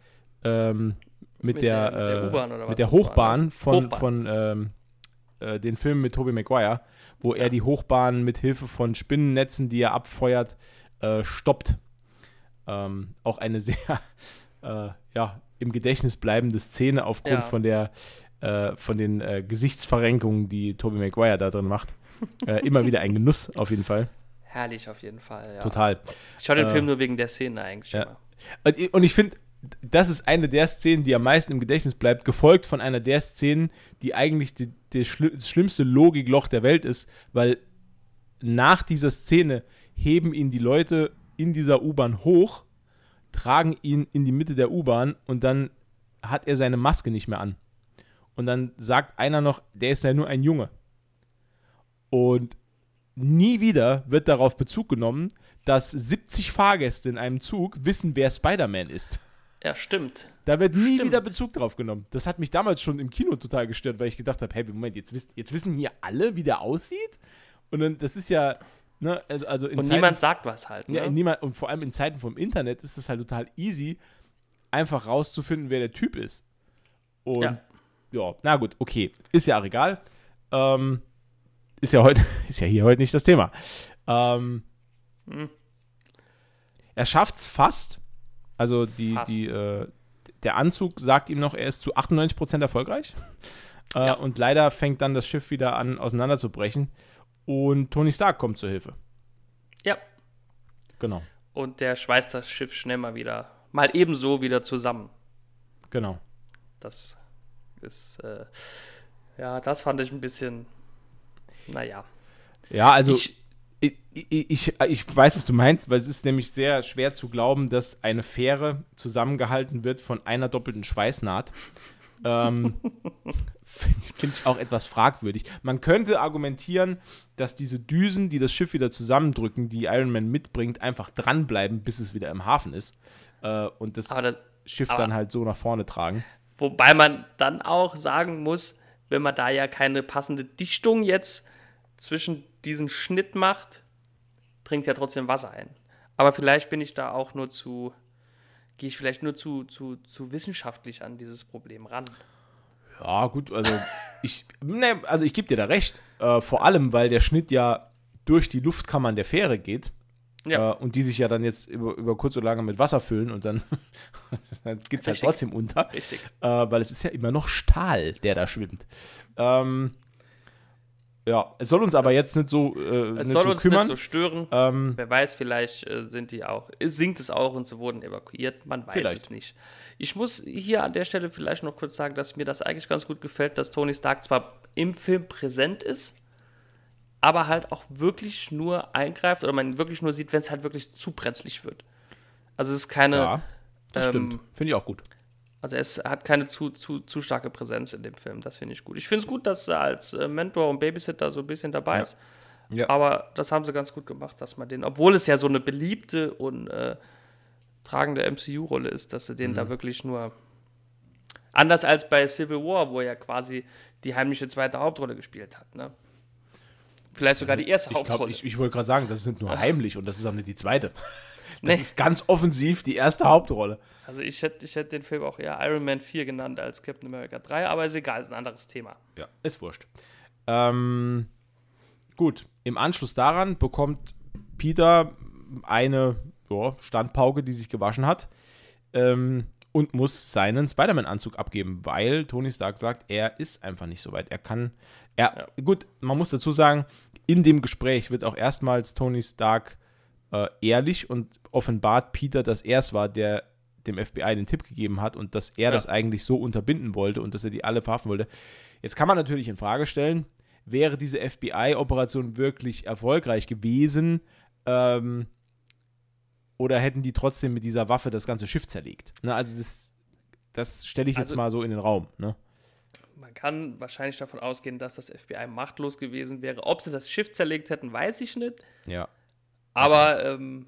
ähm, mit, mit, der, der, der, äh, mit der Hochbahn war, ne? von, Hochbahn. von ähm, äh, den Filmen mit Tobey Maguire, wo er die Hochbahn mit Hilfe von Spinnennetzen, die er abfeuert, äh, stoppt. Ähm, auch eine sehr äh, ja, im Gedächtnis bleibende Szene aufgrund ja. von der äh, von den äh, Gesichtsverrenkungen, die Tobey Maguire da drin macht. immer wieder ein Genuss auf jeden Fall. Herrlich auf jeden Fall, ja. Total. Ich schaue den Film nur wegen der Szene eigentlich ja. Und ich finde, das ist eine der Szenen, die am meisten im Gedächtnis bleibt, gefolgt von einer der Szenen, die eigentlich die schli das schlimmste Logikloch der Welt ist, weil nach dieser Szene heben ihn die Leute in dieser U-Bahn hoch, tragen ihn in die Mitte der U-Bahn und dann hat er seine Maske nicht mehr an. Und dann sagt einer noch, der ist ja nur ein Junge. Und nie wieder wird darauf Bezug genommen, dass 70 Fahrgäste in einem Zug wissen, wer Spider-Man ist. Ja, stimmt. Da wird nie stimmt. wieder Bezug drauf genommen. Das hat mich damals schon im Kino total gestört, weil ich gedacht habe, hey, Moment, jetzt, wiss, jetzt wissen hier alle, wie der aussieht? Und dann, das ist ja, ne, also, also Und Zeiten, niemand sagt was halt, ne? Ja, niemand, und vor allem in Zeiten vom Internet ist es halt total easy, einfach rauszufinden, wer der Typ ist. Und ja, ja na gut, okay. Ist ja auch egal. Ähm, ist ja heute, ist ja hier heute nicht das Thema. Ähm, hm. Er schafft es fast. Also die, fast. die, äh, der Anzug sagt ihm noch, er ist zu 98% erfolgreich. Äh, ja. Und leider fängt dann das Schiff wieder an, auseinanderzubrechen. Und Tony Stark kommt zur Hilfe. Ja. Genau. Und der schweißt das Schiff schnell mal wieder, mal ebenso wieder zusammen. Genau. Das ist, äh, ja, das fand ich ein bisschen, naja. Ja, also. Ich, ich, ich, ich, weiß, was du meinst, weil es ist nämlich sehr schwer zu glauben, dass eine Fähre zusammengehalten wird von einer doppelten Schweißnaht. ähm, Finde find ich auch etwas fragwürdig. Man könnte argumentieren, dass diese Düsen, die das Schiff wieder zusammendrücken, die Iron Man mitbringt, einfach dranbleiben, bis es wieder im Hafen ist. Äh, und das, das Schiff dann halt so nach vorne tragen. Wobei man dann auch sagen muss, wenn man da ja keine passende Dichtung jetzt zwischen diesen Schnitt macht, trinkt ja trotzdem Wasser ein. Aber vielleicht bin ich da auch nur zu, gehe ich vielleicht nur zu, zu, zu wissenschaftlich an dieses Problem ran. Ja, gut, also ich, ne, also ich gebe dir da recht. Äh, vor allem, weil der Schnitt ja durch die Luftkammern der Fähre geht. Ja. Äh, und die sich ja dann jetzt über, über kurz oder lange mit Wasser füllen und dann, dann geht es halt trotzdem unter. Richtig. Äh, weil es ist ja immer noch Stahl, der da schwimmt. Ähm, ja, es soll uns aber jetzt nicht so äh, Es soll so uns kümmern. nicht so stören. Ähm, Wer weiß, vielleicht äh, sind die auch, sinkt es auch und sie wurden evakuiert. Man weiß vielleicht. es nicht. Ich muss hier an der Stelle vielleicht noch kurz sagen, dass mir das eigentlich ganz gut gefällt, dass Tony Stark zwar im Film präsent ist, aber halt auch wirklich nur eingreift oder man wirklich nur sieht, wenn es halt wirklich zu brenzlig wird. Also es ist keine. Ja, das ähm, stimmt. Finde ich auch gut. Also es hat keine zu, zu, zu starke Präsenz in dem Film. Das finde ich gut. Ich finde es gut, dass er als äh, Mentor und Babysitter so ein bisschen dabei ja. ist. Ja. Aber das haben sie ganz gut gemacht, dass man den, obwohl es ja so eine beliebte und äh, tragende MCU-Rolle ist, dass sie den mhm. da wirklich nur. Anders als bei Civil War, wo er quasi die heimliche zweite Hauptrolle gespielt hat. Ne? Vielleicht sogar die erste ich Hauptrolle. Glaub, ich, ich wollte gerade sagen, das sind nur heimlich und das ist auch nicht die zweite. Das nee. ist ganz offensiv die erste Hauptrolle. Also ich hätte ich hätt den Film auch eher Iron Man 4 genannt als Captain America 3, aber ist egal, ist ein anderes Thema. Ja, ist wurscht. Ähm, gut, im Anschluss daran bekommt Peter eine jo, Standpauke, die sich gewaschen hat. Ähm, und muss seinen Spider-Man-Anzug abgeben, weil Tony Stark sagt, er ist einfach nicht so weit. Er kann, er, ja. gut, man muss dazu sagen, in dem Gespräch wird auch erstmals Tony Stark äh, ehrlich und offenbart Peter, dass er es war, der dem FBI den Tipp gegeben hat und dass er ja. das eigentlich so unterbinden wollte und dass er die alle verhaften wollte. Jetzt kann man natürlich in Frage stellen, wäre diese FBI-Operation wirklich erfolgreich gewesen ähm, oder hätten die trotzdem mit dieser Waffe das ganze Schiff zerlegt? Ne, also das, das stelle ich jetzt also, mal so in den Raum. Ne? Man kann wahrscheinlich davon ausgehen, dass das FBI machtlos gewesen wäre. Ob sie das Schiff zerlegt hätten, weiß ich nicht. Ja. Aber ähm,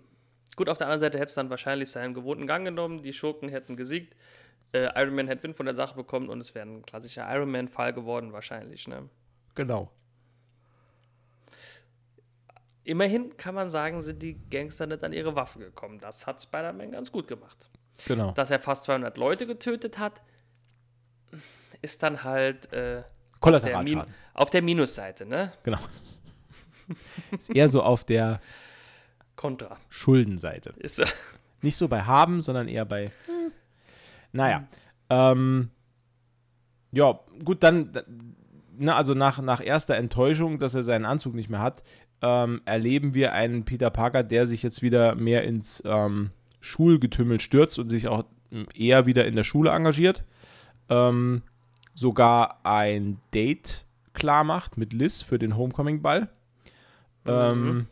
Gut, auf der anderen Seite hätte es dann wahrscheinlich seinen gewohnten Gang genommen, die Schurken hätten gesiegt, äh, Iron Man hätte Wind von der Sache bekommen und es wäre ein klassischer Iron Man-Fall geworden, wahrscheinlich. Ne? Genau. Immerhin kann man sagen, sind die Gangster nicht an ihre Waffe gekommen. Das hat Spider-Man ganz gut gemacht. Genau. Dass er fast 200 Leute getötet hat, ist dann halt äh, auf, der auf der Minusseite, ne? Genau. Ist eher so auf der Kontra. Schuldenseite. Ist, Nicht so bei haben, sondern eher bei. Naja. Ähm, ja, gut, dann, na, also nach, nach erster Enttäuschung, dass er seinen Anzug nicht mehr hat, ähm, erleben wir einen Peter Parker, der sich jetzt wieder mehr ins ähm, Schulgetümmel stürzt und sich auch eher wieder in der Schule engagiert. Ähm, sogar ein Date klar macht mit Liz für den Homecoming-Ball. Ähm,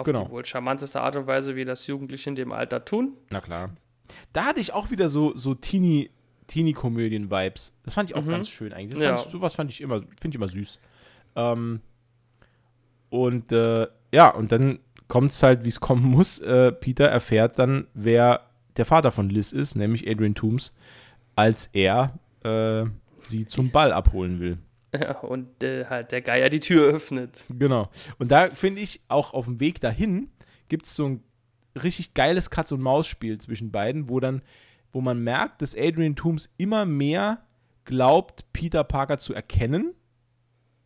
auf Genau. die wohl charmanteste Art und Weise, wie das Jugendliche in dem Alter tun. Na klar. Da hatte ich auch wieder so, so Teenie, Teenie-Komödien-Vibes. Das fand ich auch ganz schön eigentlich. Ja. fand ich, sowas fand ich immer, finde ich immer süß. Ähm, und äh, ja, und dann kommt es halt, wie es kommen muss. Äh, Peter erfährt dann, wer der Vater von Liz ist, nämlich Adrian Toomes, als er äh, sie zum Ball abholen will. Ja, und äh, halt der Geier die Tür öffnet. Genau. Und da finde ich, auch auf dem Weg dahin gibt es so ein richtig geiles Katz-und-Maus-Spiel zwischen beiden, wo dann, wo man merkt, dass Adrian Toomes immer mehr glaubt, Peter Parker zu erkennen.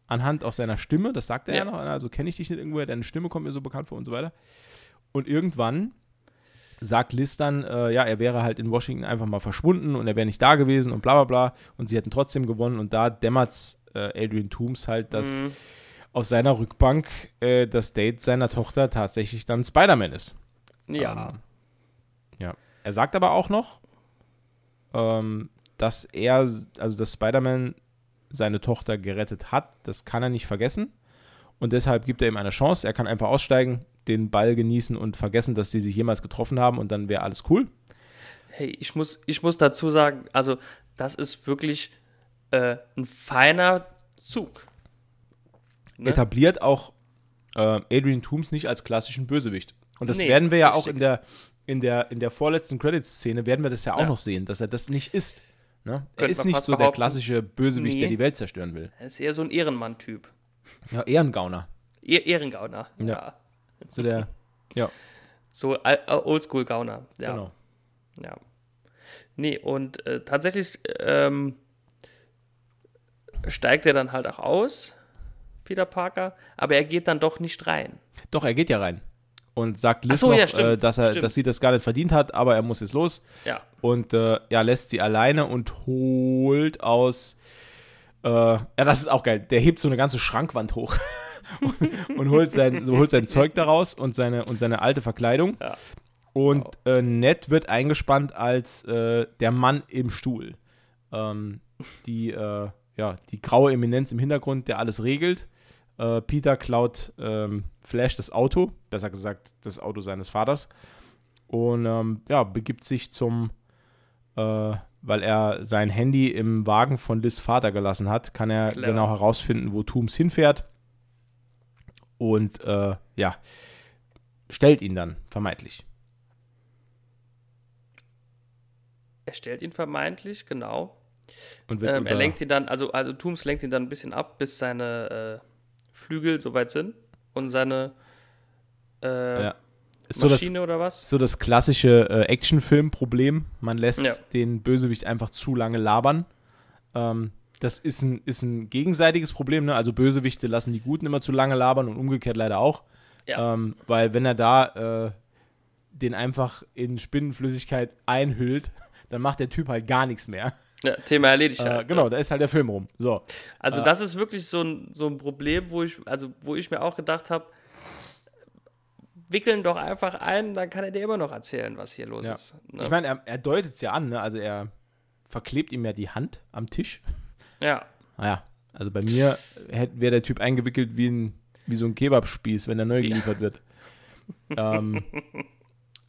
Anhand auch seiner Stimme, das sagt er ja, Ja. noch, also kenne ich dich nicht irgendwoher, deine Stimme kommt mir so bekannt vor und so weiter. Und irgendwann sagt Liz dann, äh, ja, er wäre halt in Washington einfach mal verschwunden und er wäre nicht da gewesen und bla bla bla. Und sie hätten trotzdem gewonnen und da dämmert äh, Adrian Toomes halt, dass Mhm. auf seiner Rückbank äh, das Date seiner Tochter tatsächlich dann Spider-Man ist. Ja. Ähm, ja. Er sagt aber auch noch, ähm, dass er, also dass Spider-Man seine Tochter gerettet hat, das kann er nicht vergessen. Und deshalb gibt er ihm eine Chance. Er kann einfach aussteigen, den Ball genießen und vergessen, dass sie sich jemals getroffen haben und dann wäre alles cool. Hey, ich muss, ich muss dazu sagen, also das ist wirklich äh, ein feiner Zug. Ne? Etabliert auch äh, Adrian Toomes nicht als klassischen Bösewicht. Und das Nee, werden wir ja auch richtig. in der, in der, in der vorletzten Credits-Szene, werden wir das ja auch Ja. noch sehen, dass er das nicht ist. Ne? Er ist nicht so der klassische Bösewicht, der Nee. die Welt zerstören will. Er ist eher so ein Ehrenmann-Typ. Ja, eher ein Gauner. Eh- Ehrengauner. Ja. Ja. So der, ja, So äh, Oldschool-Gauner. Ja. genau. Ja. Nee, und äh, tatsächlich ähm, steigt er dann halt auch aus, Peter Parker, aber er geht dann doch nicht rein. Doch, er geht ja rein und sagt Liz so, noch, ja, stimmt, äh, dass, er, stimmt. dass sie das gar nicht verdient hat, aber er muss jetzt los. Ja. Und äh, ja, lässt sie alleine und holt aus. Äh, ja, das ist auch geil. Der hebt so eine ganze Schrankwand hoch und, und holt, sein, so holt sein Zeug daraus und seine, und seine alte Verkleidung. Ja. Und äh, Ned wird eingespannt als äh, der Mann im Stuhl. Ähm, die, äh, ja, die graue Eminenz im Hintergrund, der alles regelt. Äh, Peter klaut ähm, Flash das Auto, besser gesagt das Auto seines Vaters. Und ähm, ja, begibt sich zum, äh, weil er sein Handy im Wagen von Liz Vater gelassen hat, kann er Clever. genau herausfinden, wo Tooms hinfährt. Und äh, ja, stellt ihn dann, vermeintlich. Er stellt ihn vermeintlich, genau. Und Ähm, er lenkt ihn dann, also, also Tooms lenkt ihn dann ein bisschen ab, bis seine äh, Flügel soweit sind und seine äh, Ja. So das, Maschine oder was? so das klassische äh, Actionfilm-Problem. Man lässt Ja. den Bösewicht einfach zu lange labern. Ähm, das ist ein, ist ein gegenseitiges Problem. Ne? Also Bösewichte lassen die Guten immer zu lange labern und umgekehrt leider auch. Ja. Ähm, weil wenn er da äh, den einfach in Spinnenflüssigkeit einhüllt, dann macht der Typ halt gar nichts mehr. Ja, Thema erledigt. Äh, halt, genau, ne? da ist halt der Film rum. So. Also Äh, das ist wirklich so ein, so ein Problem, wo ich, also wo ich mir auch gedacht habe, wickeln doch einfach ein, dann kann er dir immer noch erzählen, was hier los Ja. ist. Ne? Ich meine, er, er deutet es ja an, ne? also er verklebt ihm ja die Hand am Tisch. ja, Naja, also bei mir wäre der Typ eingewickelt wie, ein, wie so ein Kebabspieß, wenn der neu geliefert wird. ähm,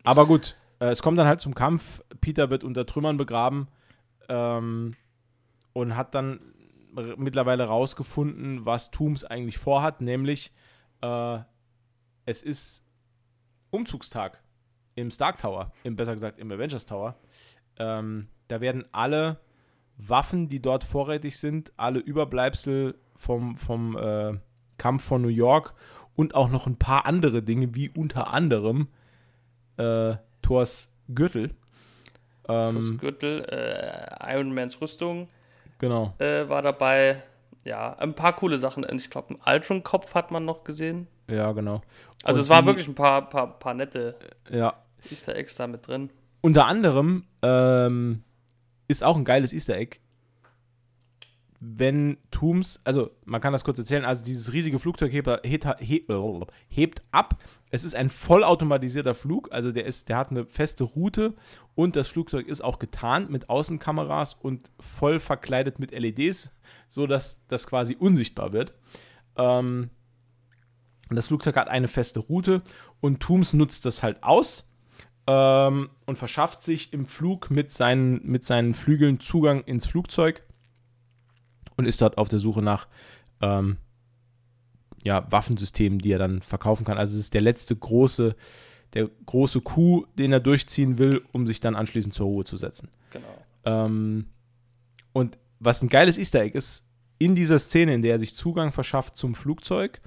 aber gut, äh, es kommt dann halt zum Kampf. Peter wird unter Trümmern begraben ähm, und hat dann mittlerweile rausgefunden, was Tooms eigentlich vorhat, nämlich äh, es ist Umzugstag im Stark Tower, im, besser gesagt im Avengers Tower, ähm, da werden alle Waffen, die dort vorrätig sind, alle Überbleibsel vom, vom äh, Kampf von New York und auch noch ein paar andere Dinge, wie unter anderem äh, Thors Gürtel. Ähm, Thors Gürtel, äh, Iron Mans Rüstung genau. Äh, war dabei. Ja, ein paar coole Sachen. Ich glaube, einen Altron-Kopf hat man noch gesehen. Ja, genau. Also und es waren wirklich ein paar, paar, paar nette ja. Easter Eggs da mit drin. Unter anderem ähm, ist auch ein geiles Easter Egg wenn Tooms, also man kann das kurz erzählen, also dieses riesige Flugzeug hebt, ab. Es ist ein vollautomatisierter Flug, also der, ist, der hat eine feste Route und das Flugzeug ist auch getarnt mit Außenkameras und voll verkleidet mit LEDs, sodass das quasi unsichtbar wird. Ähm, das Flugzeug hat eine feste Route und Tooms nutzt das halt aus ähm, und verschafft sich im Flug mit seinen, mit seinen Flügeln Zugang ins Flugzeug und ist dort auf der Suche nach ähm, ja, Waffensystemen, die er dann verkaufen kann. Also es ist der letzte große, der große Coup, den er durchziehen will, um sich dann anschließend zur Ruhe zu setzen. Genau. Ähm, und was ein geiles Easter Egg ist, in dieser Szene, in der er sich Zugang verschafft zum Flugzeug,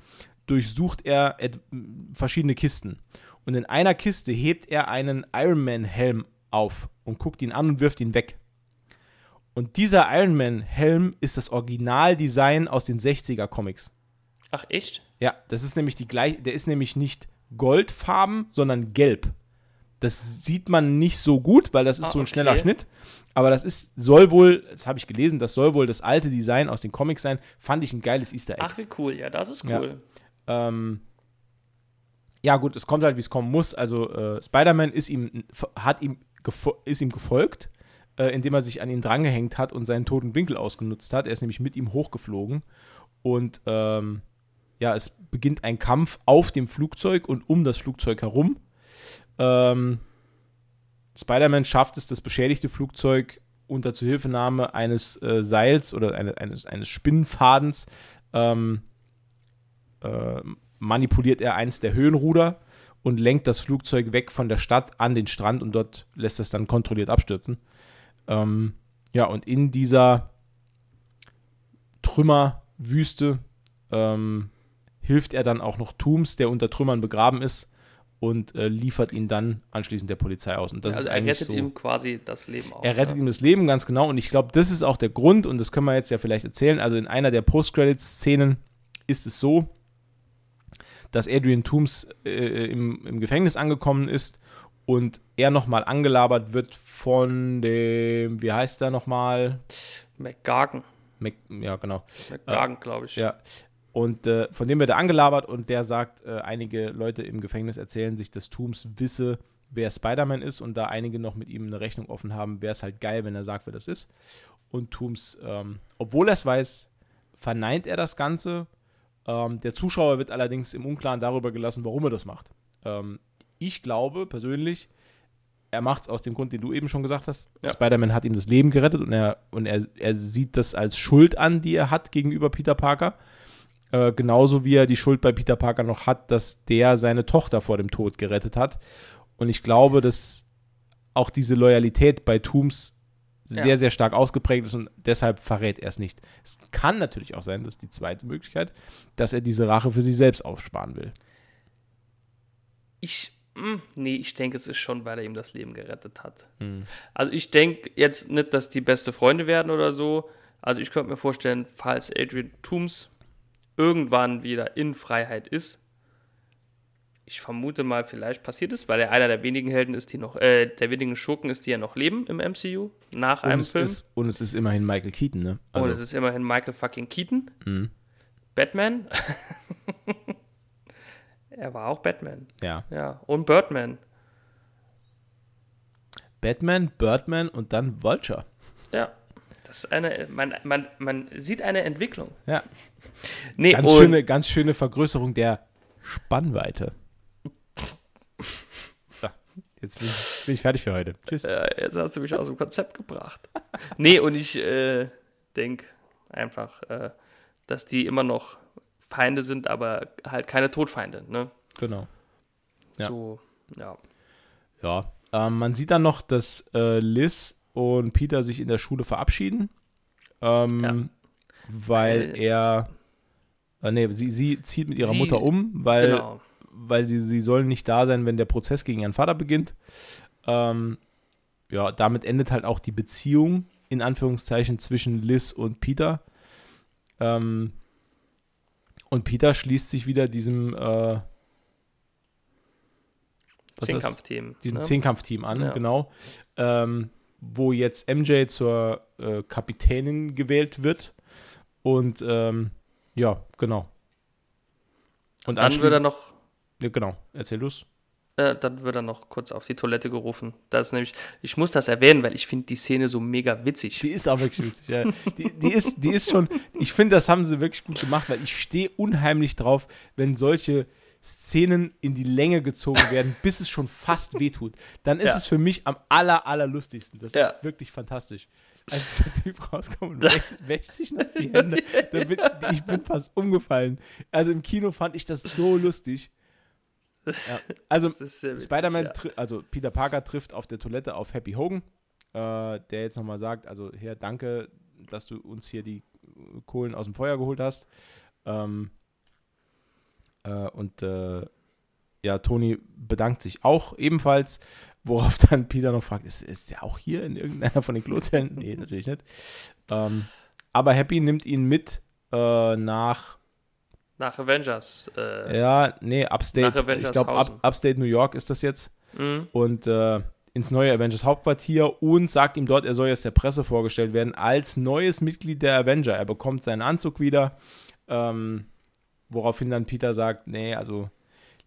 durchsucht er verschiedene Kisten. Und in einer Kiste hebt er einen Iron Man Helm auf und guckt ihn an und wirft ihn weg. Und dieser Iron Man-Helm ist das Originaldesign aus den 60er Comics. Ach, echt? Ja, das ist nämlich die gleiche, der ist nämlich nicht goldfarben, sondern gelb. Das sieht man nicht so gut, weil das ist ah, so ein okay. schneller Schnitt. Aber das ist, soll wohl, das habe ich gelesen, das soll wohl das alte Design aus den Comics sein. Fand ich ein geiles Easter Egg. Ach, wie cool, ja, das ist cool. Ja, ähm, ja gut, es kommt halt, wie es kommen muss. Also äh, Spider-Man ist ihm, hat ihm, ist ihm gefolgt äh, indem er sich an ihn drangehängt hat und seinen toten Winkel ausgenutzt hat. Er ist nämlich mit ihm hochgeflogen. Und ähm, ja, es beginnt ein Kampf auf dem Flugzeug und um das Flugzeug herum. Ähm, Spider-Man schafft es, das beschädigte Flugzeug unter Zuhilfenahme eines äh, Seils oder eine, eines, eines Spinnenfadens ähm, äh, manipuliert er eins der Höhenruder und lenkt das Flugzeug weg von der Stadt an den Strand und dort lässt es dann kontrolliert abstürzen. Ähm, ja, und in dieser Trümmerwüste ähm, hilft er dann auch noch Tooms, der unter Trümmern begraben ist, und äh, liefert ihn dann anschließend der Polizei aus. Und das also ist er rettet so, ihm quasi das Leben auch. Er rettet ja. ihm das Leben, ganz genau. Und ich glaube, das ist auch der Grund, und das können wir jetzt ja vielleicht erzählen. Also in einer der Post-Credits-Szenen ist es so, dass Adrian Tooms äh, im, im Gefängnis angekommen ist und er nochmal angelabert wird von dem, wie heißt der nochmal? McGargan. Mc, ja, genau. McGargan, äh, glaube ich. Ja. Und äh, von dem wird er angelabert und der sagt, äh, einige Leute im Gefängnis erzählen sich, dass Tooms wisse, wer Spider-Man ist und da einige noch mit ihm eine Rechnung offen haben, wäre es halt geil, wenn er sagt, wer das ist. Und Tooms, ähm, obwohl er es weiß, verneint er das Ganze. Ähm, der Zuschauer wird allerdings im Unklaren darüber gelassen, warum er das macht. Ähm, ich glaube persönlich, er macht es aus dem Grund, den du eben schon gesagt hast. Ja. Spider-Man hat ihm das Leben gerettet und er, und er, er sieht das als Schuld an, die er hat gegenüber Peter Parker. Äh, genauso wie er die Schuld bei Peter Parker noch hat, dass der seine Tochter vor dem Tod gerettet hat. Und ich glaube, dass auch diese Loyalität bei Tooms sehr, ja. sehr stark ausgeprägt ist und deshalb verrät er es nicht. Es kann natürlich auch sein, dass die zweite Möglichkeit, dass er diese Rache für sich selbst aufsparen will. Ich nee, ich denke, es ist schon, weil er ihm das Leben gerettet hat. Mhm. Also ich denke jetzt nicht, dass die beste Freunde werden oder so. Also ich könnte mir vorstellen, falls Adrian Tooms irgendwann wieder in Freiheit ist, ich vermute mal, vielleicht passiert es, weil er einer der wenigen Helden ist, die noch, äh, der wenigen Schurken ist, die ja noch leben im MCU nach und einem Film. Ist, und es ist immerhin Michael Keaton, ne? Also und es ist immerhin Michael fucking Keaton. Mhm. Batman. Er war auch Batman. Ja. Ja. Und Birdman. Batman, Birdman und dann Vulture. Ja. Das ist eine, man, man, man sieht eine Entwicklung. Ja. Nee, ganz, schöne, ganz schöne Vergrößerung der Spannweite. So, jetzt bin ich, bin ich, fertig für heute. Tschüss. Äh, jetzt hast du mich aus dem Konzept gebracht. nee, und ich äh, denke einfach, äh, dass die immer noch Feinde sind, aber halt keine Todfeinde, ne? Genau. Ja. So, Ja. Ja. Ähm, man sieht dann noch, dass äh, Liz und Peter sich in der Schule verabschieden. Ähm, Ja. Weil er. Äh, nee, sie, sie zieht mit ihrer Sie- Mutter um, weil, genau. weil sie, sie sollen nicht da sein, wenn der Prozess gegen ihren Vater beginnt. Ähm, ja, damit endet halt auch die Beziehung, in Anführungszeichen, zwischen Liz und Peter. Ähm, und Peter schließt sich wieder diesem, äh? Zehnkampfteam. diesem ne? Zehnkampfteam an, Ja. genau. Ähm, wo jetzt MJ zur äh, Kapitänin gewählt wird. Und ähm, ja, genau. Und Dann wird er noch ja, genau, erzähl du's. Äh, dann wird er noch kurz auf die Toilette gerufen. Das ist nämlich, ich muss das erwähnen, weil ich finde die Szene so mega witzig. Die ist auch wirklich witzig. Ja. Die, die, ist, die ist schon, ich finde, das haben sie wirklich gut gemacht, weil ich stehe unheimlich drauf, wenn solche Szenen in die Länge gezogen werden, bis es schon fast wehtut. Dann ist Ja. es für mich am aller, aller lustigsten. Das Ja. ist wirklich fantastisch. Als der Typ rauskommt und wäscht, sich noch die Hände, bin, ich bin fast umgefallen. Also im Kino fand ich das so lustig. Ja. Also Spider-Man, ja. also Peter Parker trifft auf der Toilette auf Happy Hogan, äh, der jetzt nochmal sagt, also Herr, danke, dass du uns hier die Kohlen aus dem Feuer geholt hast. Ähm, äh, und äh, ja, Tony bedankt sich auch ebenfalls, worauf dann Peter noch fragt, ist, ist der auch hier in irgendeiner von den Klozellen? nee, natürlich nicht. Ähm, aber Happy nimmt ihn mit äh, nach Nach Avengers. Äh, ja, nee, Upstate. Nach Avengers ich glaube. Up, Upstate New York ist das jetzt. mh. Und äh, ins neue Avengers Hauptquartier und sagt ihm dort, er soll jetzt der Presse vorgestellt werden als neues Mitglied der Avenger. Er bekommt seinen Anzug wieder. Ähm, woraufhin dann Peter sagt: Nee, also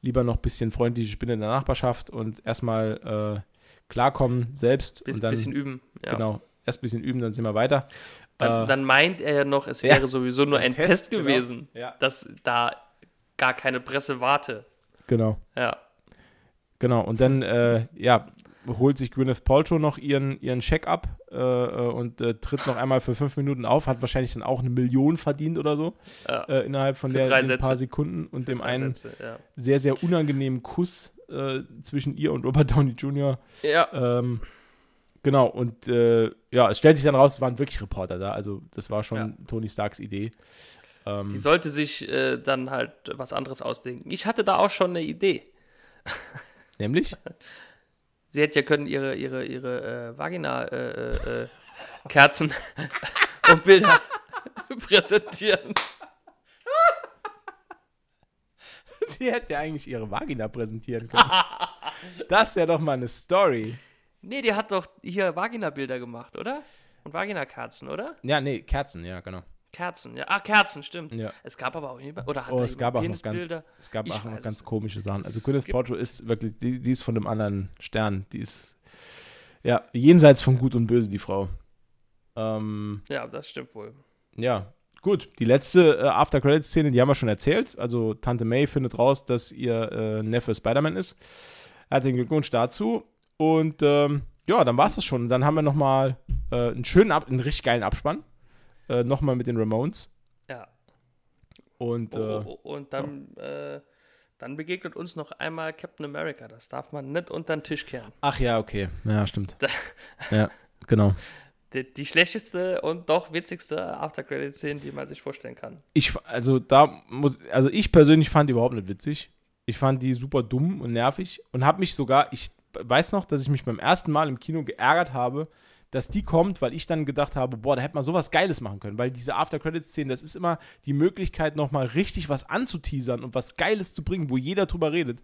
lieber noch ein bisschen freundliche Spinne in der Nachbarschaft und erstmal äh, klarkommen selbst. Bis, und dann, bisschen üben. Ja. Genau, erst ein bisschen üben, dann sind wir weiter. Dann, Äh, dann meint er ja noch, es ja, wäre sowieso nur ein ein Test, Test, genau. gewesen, Ja. dass da gar keine Presse warte. Genau. Ja. Genau, und dann, äh, ja, holt sich Gwyneth Paltrow noch ihren, ihren Check ab äh, äh, und äh, tritt noch einmal für fünf Minuten auf, hat wahrscheinlich dann auch eine Million verdient oder so ja. äh, innerhalb von Für der den paar. Sekunden und dem Drei einen Sätze, ja. sehr, sehr unangenehmen Kuss äh, zwischen ihr und Robert Downey Jr. ja. Ähm, genau, und äh, ja, es stellt sich dann raus, es waren wirklich Reporter da, also das war schon Ja. Tony Starks Idee. Ähm, Die sollte sich äh, dann halt was anderes ausdenken. Ich hatte da auch schon eine Idee. nämlich? Sie hätte ja können ihre, ihre, ihre äh, Vagina-Kerzen äh, äh, Kerzen und Bilder präsentieren. Sie hätte ja eigentlich ihre Vagina präsentieren können. das wäre doch mal eine Story. Nee, die hat doch hier Vagina-Bilder gemacht, oder? Und Vagina-Kerzen, oder? Ja, nee, Kerzen, ja, genau. Kerzen, ja. Ach, Kerzen, stimmt. Ja. Es gab aber auch jemand, oder hat Oh, es gab auch noch ganz, es gab Ich auch noch ganz komische Sachen. Also Gwyneth Paltrow ist wirklich, die, die ist von einem anderen Stern. Die ist, ja, jenseits von Gut und Böse, die Frau. Ähm, Ja, das stimmt wohl. ja, gut. Die letzte äh, After-Credits-Szene, die haben wir schon erzählt. Also Tante May findet raus, dass ihr äh, Neffe Spider-Man ist. Herzlichen Glückwunsch dazu. Und ähm, ja, dann war es das schon. Dann haben wir nochmal äh, einen schönen, Ab einen richtig geilen Abspann. Äh, nochmal mit den Ramones. Ja. Und Oh, äh, oh, oh, und dann, äh, dann begegnet uns noch einmal Captain America. Das darf man nicht unter den Tisch kehren. ach ja, okay. Ja, stimmt. ja, genau. Die, die schlechteste und doch witzigste After-Credit-Szene, die man sich vorstellen kann. Ich, also da muss, also ich persönlich fand die überhaupt nicht witzig. Ich fand die super dumm und nervig und habe mich sogar, ich weiß noch, dass ich mich beim ersten Mal im Kino geärgert habe, dass die kommt, weil ich dann gedacht habe, boah, da hätte man sowas Geiles machen können, weil diese After-Credits-Szenen, das ist immer die Möglichkeit, nochmal richtig was anzuteasern und was Geiles zu bringen, wo jeder drüber redet.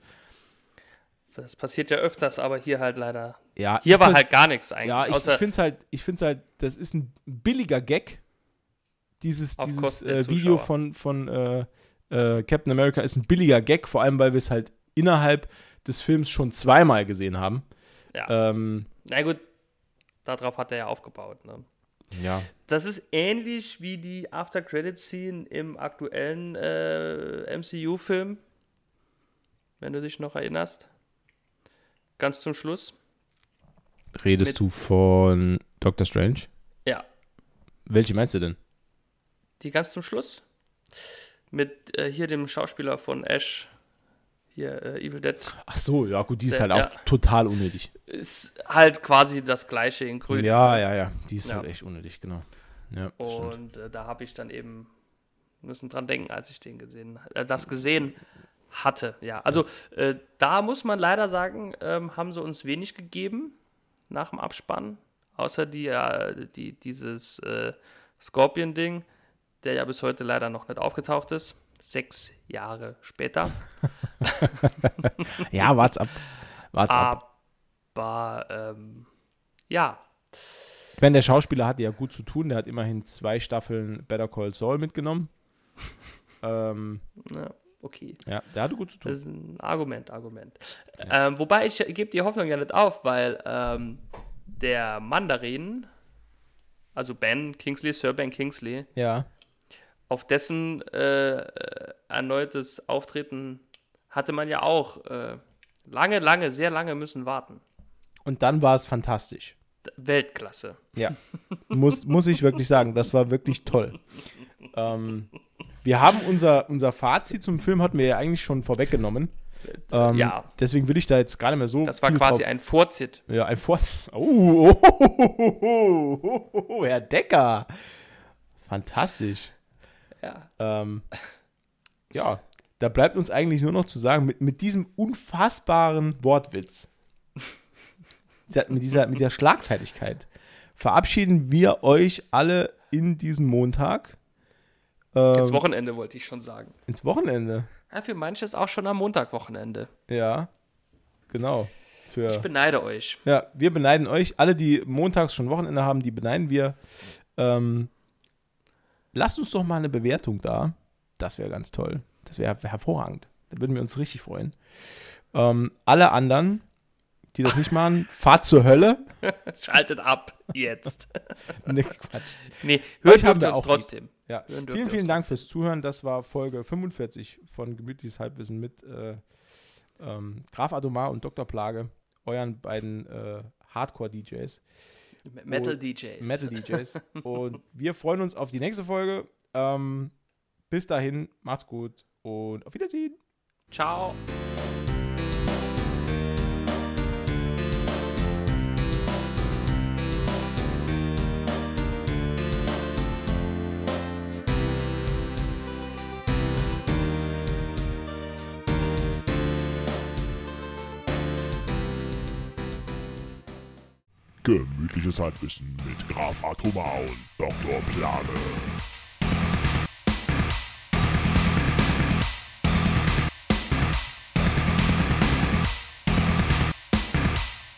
Das passiert ja öfters, aber hier halt leider. Ja, Hier war halt gar nichts eigentlich. Ja, ich, finde es halt, ich halt, das ist ein billiger Gag. Dieses, dieses äh, Video von, von äh, äh, Captain America ist ein billiger Gag, vor allem weil wir es halt innerhalb des Films schon zweimal gesehen haben. ja. Ähm, Na gut, darauf hat er ja aufgebaut. Ne? ja. Das ist ähnlich wie die After-Credit-Scene im aktuellen äh, MCU-Film. Wenn du dich noch erinnerst. Ganz zum Schluss. Redest Mit- du von Doctor Strange? Ja, Welche meinst du denn? die ganz zum Schluss. Mit äh, hier dem Schauspieler von Ash. Hier äh, Evil Dead. Ach so, ja gut, die ist Äh, halt auch ja. total unnötig. Ist halt quasi das gleiche in grün. Ja, ja, ja, die ist Ja. halt echt unnötig, genau. Ja. Und äh, da habe ich dann eben müssen dran denken, als ich den gesehen, äh, das gesehen hatte. Ja, also äh, da muss man leider sagen, ähm, haben sie uns wenig gegeben nach dem Abspann, außer die, die dieses äh, Scorpion-Ding, der ja bis heute leider noch nicht aufgetaucht ist. Sechs Jahre später. Ja, wart's ab. Wart's ab. Aber ähm, ja, Ich meine, der Schauspieler hatte ja gut zu tun. Der hat immerhin zwei Staffeln Better Call Saul mitgenommen. ähm, na, okay. ja, der hatte gut zu tun. Das ist ein Argument, Argument. Ähm, wobei ich gebe die Hoffnung ja nicht auf, weil ähm, der Mandarin, also Ben Kingsley, Sir Ben Kingsley, Ja. auf dessen äh, äh, erneutes Auftreten hatte man ja auch äh, lange, lange, sehr lange müssen warten. Und dann war es fantastisch. Weltklasse. Ja. muss, muss ich wirklich sagen, das war wirklich toll. Ähm, wir haben unser, unser Fazit zum Film hatten wir ja eigentlich schon vorweggenommen. Ähm, Ja. Deswegen will ich da jetzt gar nicht mehr so. Das war quasi drauf- ein Vorzit. Ja, ein. Oh, oh, oh, oh, oh, oh, oh, Herr Decker. Fantastisch. Ja. Ähm, ja, da bleibt uns eigentlich nur noch zu sagen, mit, mit diesem unfassbaren Wortwitz, mit dieser, mit dieser Schlagfertigkeit, verabschieden wir euch alle in diesen Montag. Ähm, Ins Wochenende wollte ich schon sagen. ins Wochenende. Ja, für manche ist auch schon am Montag-Wochenende. Ja, genau. Für, Ich beneide euch. Ja, wir beneiden euch. Alle, die montags schon Wochenende haben, die beneiden wir. Ähm, lasst uns doch mal eine Bewertung da. Das wäre ganz toll. Das wäre hervorragend. Da würden wir uns richtig freuen. Ähm, alle anderen, die das nicht machen, fahrt zur Hölle. Schaltet ab jetzt. Nee, Quatsch. nee, hört dürft ihr uns trotzdem. Ja. Vielen, vielen Dank fürs Zuhören. Das war Folge 45 von Gemütliches Halbwissen mit äh, ähm, Graf Adomar und Dr. Plage, euren beiden äh, Hardcore-DJs. Metal DJs. Metal DJs. und wir freuen uns auf die nächste Folge. Ähm, bis dahin, macht's gut und auf Wiedersehen. Ciao. Gemütliches Halbwissen mit Graf Atoma und Dr. Plane.